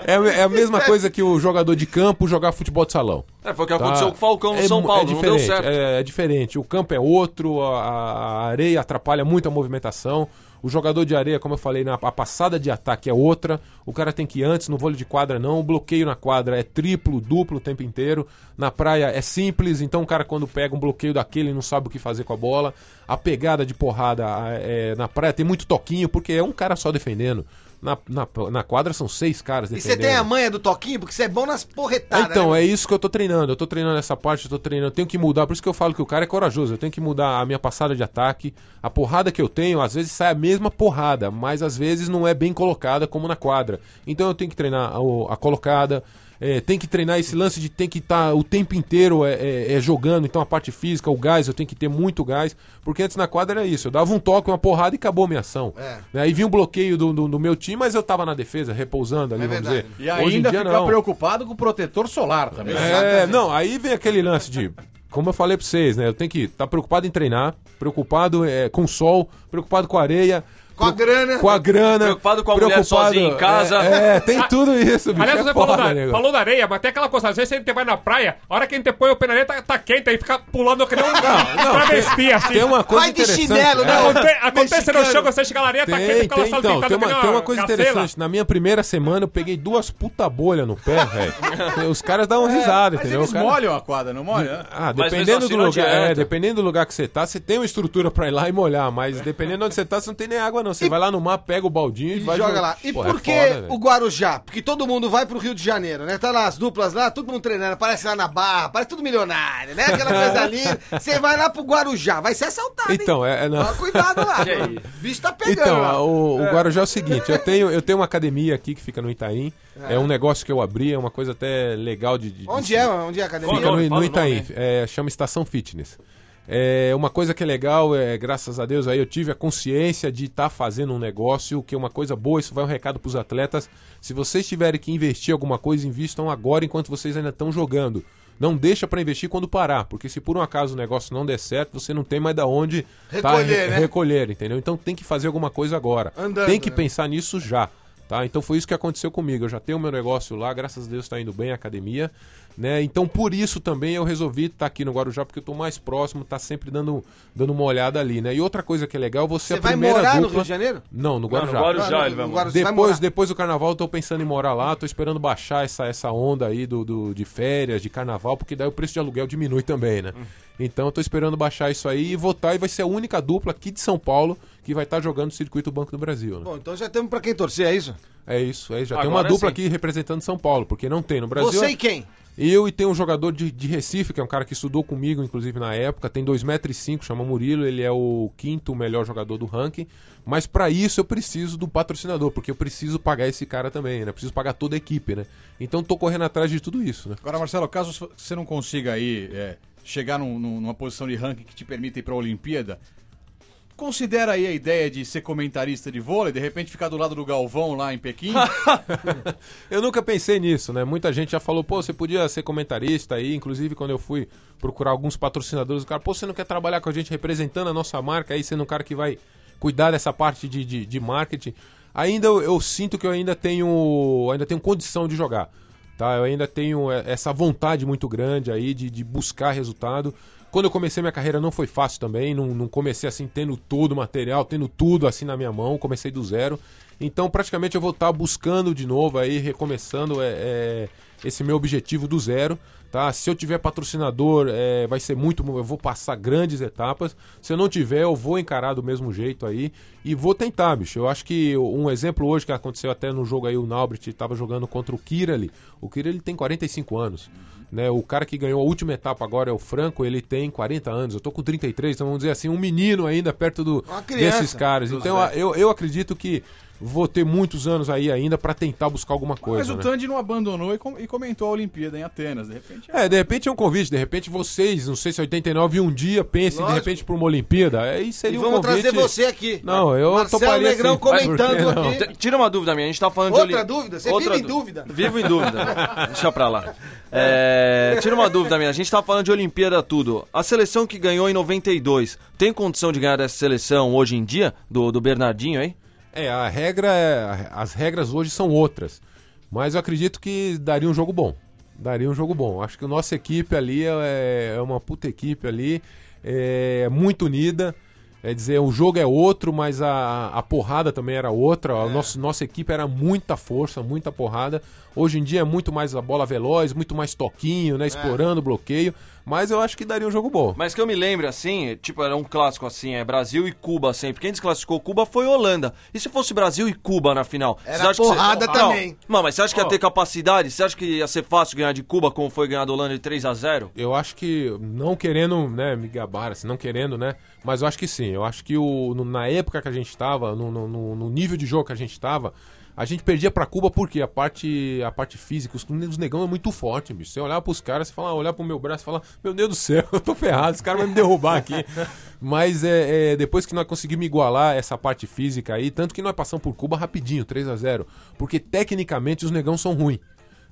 É, é a mesma coisa que o jogador de campo jogar futebol de salão. É, foi o que Tá? aconteceu com o Falcão no É São mu- Paulo, é não deu diferente, certo. É, é diferente. O campo é outro, a, a areia atrapalha muito a movimentação. O jogador de areia, como eu falei, na, a passada de ataque é outra. O cara tem que ir antes, no vôlei de quadra não. O bloqueio na quadra é triplo, duplo o tempo inteiro. Na praia é simples, então o cara quando pega um bloqueio daquele não sabe o que fazer com a bola. A pegada de porrada é, na praia tem muito toquinho, porque é um cara só defendendo. Na, na, na quadra são seis caras E defendendo. você tem a manha do toquinho? Porque você é bom nas porretadas. Então, né? é isso que eu tô treinando. Eu tô treinando essa parte, eu tô treinando. Eu tenho que mudar. Por isso que eu falo que o cara é corajoso. Eu tenho que mudar a minha passada de ataque. A porrada que eu tenho, às vezes sai a mesma porrada, mas às vezes não é bem colocada como na quadra. Então eu tenho que treinar a, a colocada. É, tem que treinar esse lance de tem que estar o tempo inteiro é, é- é jogando. Então a parte física, o gás, eu tenho que ter muito gás. Porque antes na quadra era isso. Eu dava um toque, uma porrada e acabou a minha ação. É. Né, Aí vinha um bloqueio do, do- do meu time, mas eu tava na defesa, repousando ali, É vamos dizer. E Hoje ainda dia, ficar não. preocupado com o protetor solar também. É, não, aí vem aquele lance de. Como eu falei pra vocês, né? Eu tenho que estar preocupado em treinar, preocupado é, com o sol, preocupado com a areia. Com a grana. Com a grana. Preocupado com a mulher sozinha em casa. É, é, tem tudo isso, bicho. Aliás, é você foda, falou, da, nego. falou da areia, mas tem aquela coisa, às vezes a gente vai na praia, a hora que a gente põe o pé na areia, tá, tá quente, aí fica pulando que nem um não, travesti, assim. Tem uma coisa Vai de chinelo, né? é. Aconte- acontece no chão, você chega na areia, tá quente, Tem, fica lá tem, então, saltitando tem uma, tem uma coisa gazela. interessante. Na minha primeira semana eu peguei duas puta bolha no pé, velho. Os caras dão uma risada, Mas entendeu? eles O cara- molham a quadra, não molham? Ah, Mas dependendo assim do não lugar, é, dependendo do lugar que você tá, você tem uma estrutura pra ir lá e molhar, mas dependendo de onde você tá, você não tem nem água não. Você vai lá no mar, pega o baldinho e, E vai joga jogar. lá. E Pô, por é que foda, o Guarujá? Porque todo mundo vai pro Rio de Janeiro, né? Tá lá as duplas lá, todo mundo treinando, parece lá na barra, parece tudo milionário, né? Aquela coisa linda. Você vai lá pro Guarujá, vai ser assaltado, hein? Então, é, é, não. Toma cuidado lá. O bicho tá pegando Então, lá. o, o Guarujá é o seguinte, eu tenho, eu tenho uma academia aqui que fica no Itaim, é, um negócio que eu abri, é uma coisa até legal de... de- de Onde se- é? Onde é a academia? Fica no, no Itaim, é, chama Estação Fitness. É uma coisa que é legal, é, graças a Deus aí eu tive a consciência de estar fazendo um negócio, que é uma coisa boa, isso vai um recado para os atletas. Se vocês tiverem que investir alguma coisa, invistam agora enquanto vocês ainda estão jogando. Não deixa para investir quando parar, porque se por um acaso o negócio não der certo, você não tem mais da onde tá Recolher, re- né? recolher, entendeu? Então tem que fazer alguma coisa agora. Andando, tem que né? pensar nisso já. Tá? Então foi isso que aconteceu comigo. Eu já tenho meu negócio lá, graças a Deus está indo bem a academia. Né? Então, por isso também eu resolvi estar aqui no Guarujá, porque eu tô mais próximo, tá sempre dando, dando uma olhada ali, né? E outra coisa que é legal, você, Você a vai primeira morar no dupla... Rio de Janeiro? Não, no Guarujá. no Guarujá ele vai no morar. Vai Depois, morar. depois do carnaval, eu tô pensando em morar lá, tô esperando baixar essa, essa onda aí do, do- de férias, de carnaval, porque daí o preço de aluguel diminui também, né? Então eu tô esperando baixar isso aí e votar e vai ser a única dupla aqui de São Paulo que vai estar jogando o circuito Banco do Brasil, né? Bom, então já temos pra quem torcer, é isso? É isso, é, já tem uma Agora dupla sim. aqui representando São Paulo, porque não tem no Brasil. Você e quem? Eu e tem um jogador de, de Recife, que é um cara que estudou comigo, inclusive, na época, tem 2,5m, chama Murilo, ele é o quinto melhor jogador do ranking. Mas pra isso eu preciso do patrocinador, porque eu preciso pagar esse cara também, né? Preciso pagar toda a equipe, né? Então tô correndo atrás de tudo isso, né? Agora, Marcelo, caso você não consiga aí é, chegar num- numa posição de ranking que te permita ir pra Olimpíada, considera aí a ideia de ser comentarista de vôlei, de repente ficar do lado do Galvão lá em Pequim? Eu nunca pensei nisso, né? Muita gente já falou, pô, você podia ser comentarista aí, inclusive quando eu fui procurar alguns patrocinadores, o cara, pô, você não quer trabalhar com a gente representando a nossa marca aí, sendo um cara que vai cuidar dessa parte de, de, de marketing. Ainda eu, eu sinto que eu ainda tenho, ainda tenho condição de jogar, tá? Eu ainda tenho é, essa vontade muito grande aí de, de buscar resultado. Quando eu comecei minha carreira não foi fácil também, não, não comecei assim tendo todo o material, tendo tudo assim na minha mão, comecei do zero. Então praticamente eu vou estar buscando de novo aí, recomeçando é, é, esse meu objetivo do zero. Tá? Se eu tiver patrocinador, é, vai ser muito. Eu vou passar grandes etapas. Se eu não tiver, eu vou encarar do mesmo jeito aí e vou tentar, bicho. Eu acho que um exemplo hoje que aconteceu até no jogo aí, o Naubrit estava jogando contra o Kirali. O Kirali tem 45 anos. Né? O cara que ganhou a última etapa agora é o Franco, ele tem 40 anos. Eu tô com 33, então vamos dizer assim, um menino ainda perto do, desses caras. Então eu, eu acredito que vou ter muitos anos aí ainda para tentar buscar alguma coisa. Mas o né? Tandy não abandonou e, com- e comentou a Olimpíada em Atenas, de repente. É, de repente é um convite, de repente vocês, não sei se 89 um dia pensem de Lógico. repente pra uma Olimpíada, aí E seria um vamos convite. trazer você aqui. Não, eu Marcelo toparia Negrão sim. Por que comentando aqui. Tira uma dúvida minha, a gente tá falando de Outra dúvida? Você Outra vive em dú- dúvida. Vivo em dúvida. Deixa pra lá. É, tira uma dúvida minha, a gente tá falando de Olimpíada tudo. A seleção que ganhou em 92, tem condição de ganhar dessa seleção hoje em dia? Do, do Bernardinho aí? É, a regra é, as regras hoje são outras, mas eu acredito que daria um jogo bom. Daria um jogo bom. Acho que a nossa equipe ali é, é uma puta equipe ali, é muito unida. É dizer, o jogo é outro, mas a, a porrada também era outra. A nossa, nossa equipe era muita força, muita porrada. Hoje em dia é muito mais a bola veloz, muito mais toquinho, né? Explorando o bloqueio. Mas eu acho que daria um jogo bom. Mas que eu me lembre assim, tipo, era um clássico assim, é Brasil e Cuba sempre. Quem desclassificou Cuba foi Holanda. E se fosse Brasil e Cuba na final? Era Você acha que porrada Não, também. Não, mas você acha que ia ter capacidade? Você acha que ia ser fácil ganhar de Cuba como foi ganhar da Holanda de 3 a 0 Eu acho que, não querendo, né, me gabar, assim, não querendo, né, mas eu acho que sim. Eu acho que o, no- na época que a gente tava, no, no- no- no nível de jogo que a gente tava, a gente perdia pra Cuba porque a parte, a parte física, os, os negão é muito forte, bicho. Você olhar pros caras, você fala, olhar pro meu braço e falar, meu Deus do céu, eu tô ferrado, esse cara vai me derrubar aqui. mas é, é, depois que nós conseguimos igualar essa parte física aí, tanto que nós passamos por Cuba rapidinho, 3 a 0 porque tecnicamente os negão são ruins.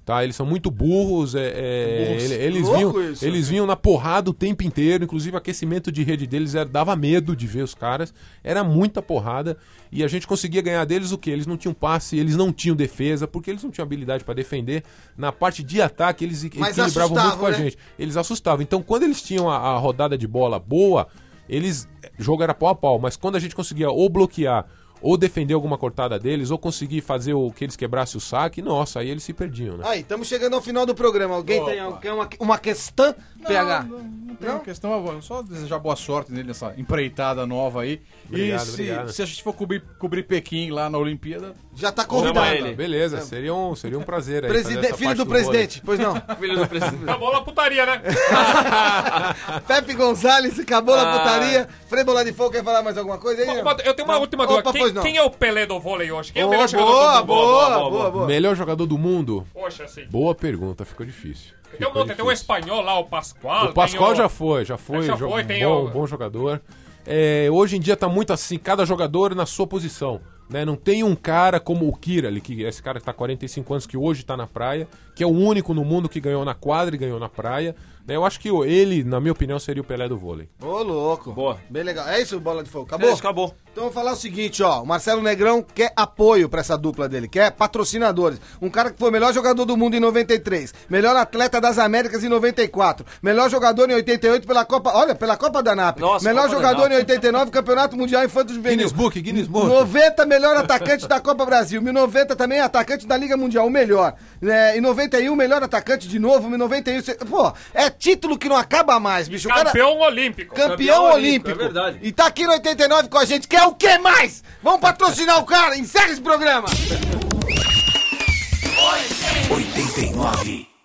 Tá, eles são muito burros, é, é, ele- eles, vinham, isso. eles vinham na porrada o tempo inteiro, inclusive o aquecimento de rede deles era, dava medo de ver os caras, era muita porrada e a gente conseguia ganhar deles o que? Eles não tinham passe, eles não tinham defesa, porque eles não tinham habilidade para defender. Na parte de ataque eles Mas equilibravam muito com a né? gente. Eles assustavam. Então quando eles tinham a, a rodada de bola boa, eles jogo era pau a pau, mas quando a gente conseguia ou bloquear ou defender alguma cortada deles, ou conseguir fazer o que eles quebrassem o saque, nossa, aí eles se perdiam, né? Aí, estamos chegando ao final do programa. Alguém tem alguém- uma, uma questão, PH? Não, não tem uma questão, só desejar boa sorte nele nessa empreitada nova aí. Obrigado, e se, obrigado. se a gente for cobrir, cobrir Pequim lá na Olimpíada, Já tá Chama convidado. ele. Beleza, seria um, seria um prazer aí. Preside- fazer essa filho parte do vôlei. presidente, pois não. Filho do presidente. Acabou a putaria, né? Pepe Gonzalez, acabou a Ah. putaria. Frei Bola de Fogo, quer falar mais alguma coisa aí? Eu tenho uma Não. última dúvida. Opa, Quem, pois não. quem é o Pelé do vôlei hoje? Quem é o melhor jogador boa, do mundo? boa, boa, boa, Melhor jogador do mundo? Poxa, assim. Boa pergunta, ficou difícil. Tem um monte, tem difícil. espanhol lá, o Pascoal. O Pascoal já foi, já foi, Já foi, tem bom, o- bom jogador. É, hoje em dia tá muito assim, cada jogador na sua posição. Né? Não tem um cara como o Kira, ali, que esse cara que tá 45 anos, que hoje tá na praia, que é o único no mundo que ganhou na quadra e ganhou na praia. Eu acho que o- ele, na minha opinião, seria o Pelé do vôlei. Ô, louco. Boa. Bem legal. É isso, Bola de Fogo? Acabou? É isso, acabou. Então eu vou falar o seguinte, ó. O Marcelo Negrão quer apoio pra essa dupla dele, quer patrocinadores. Um cara que foi o melhor jogador do mundo em 93, melhor atleta das Américas em 94, melhor jogador em 88 pela Copa, olha, pela Copa da NAP. Nossa, melhor Copa jogador em 89, Campeonato Mundial Infanto Juvenil. Guinness Book, Guinness Book. 90, melhor atacante da Copa Brasil. 90 também atacante da Liga Mundial, o melhor. É, em 91, melhor atacante de novo. Em 91, cê- pô, é título que não acaba mais, bicho. O cara- Campeão olímpico. Campeão, Campeão olímpico. olímpico, é verdade. E tá aqui no 89 com a gente. Quer o que mais? Vamos patrocinar o cara. Encerra esse programa. 89.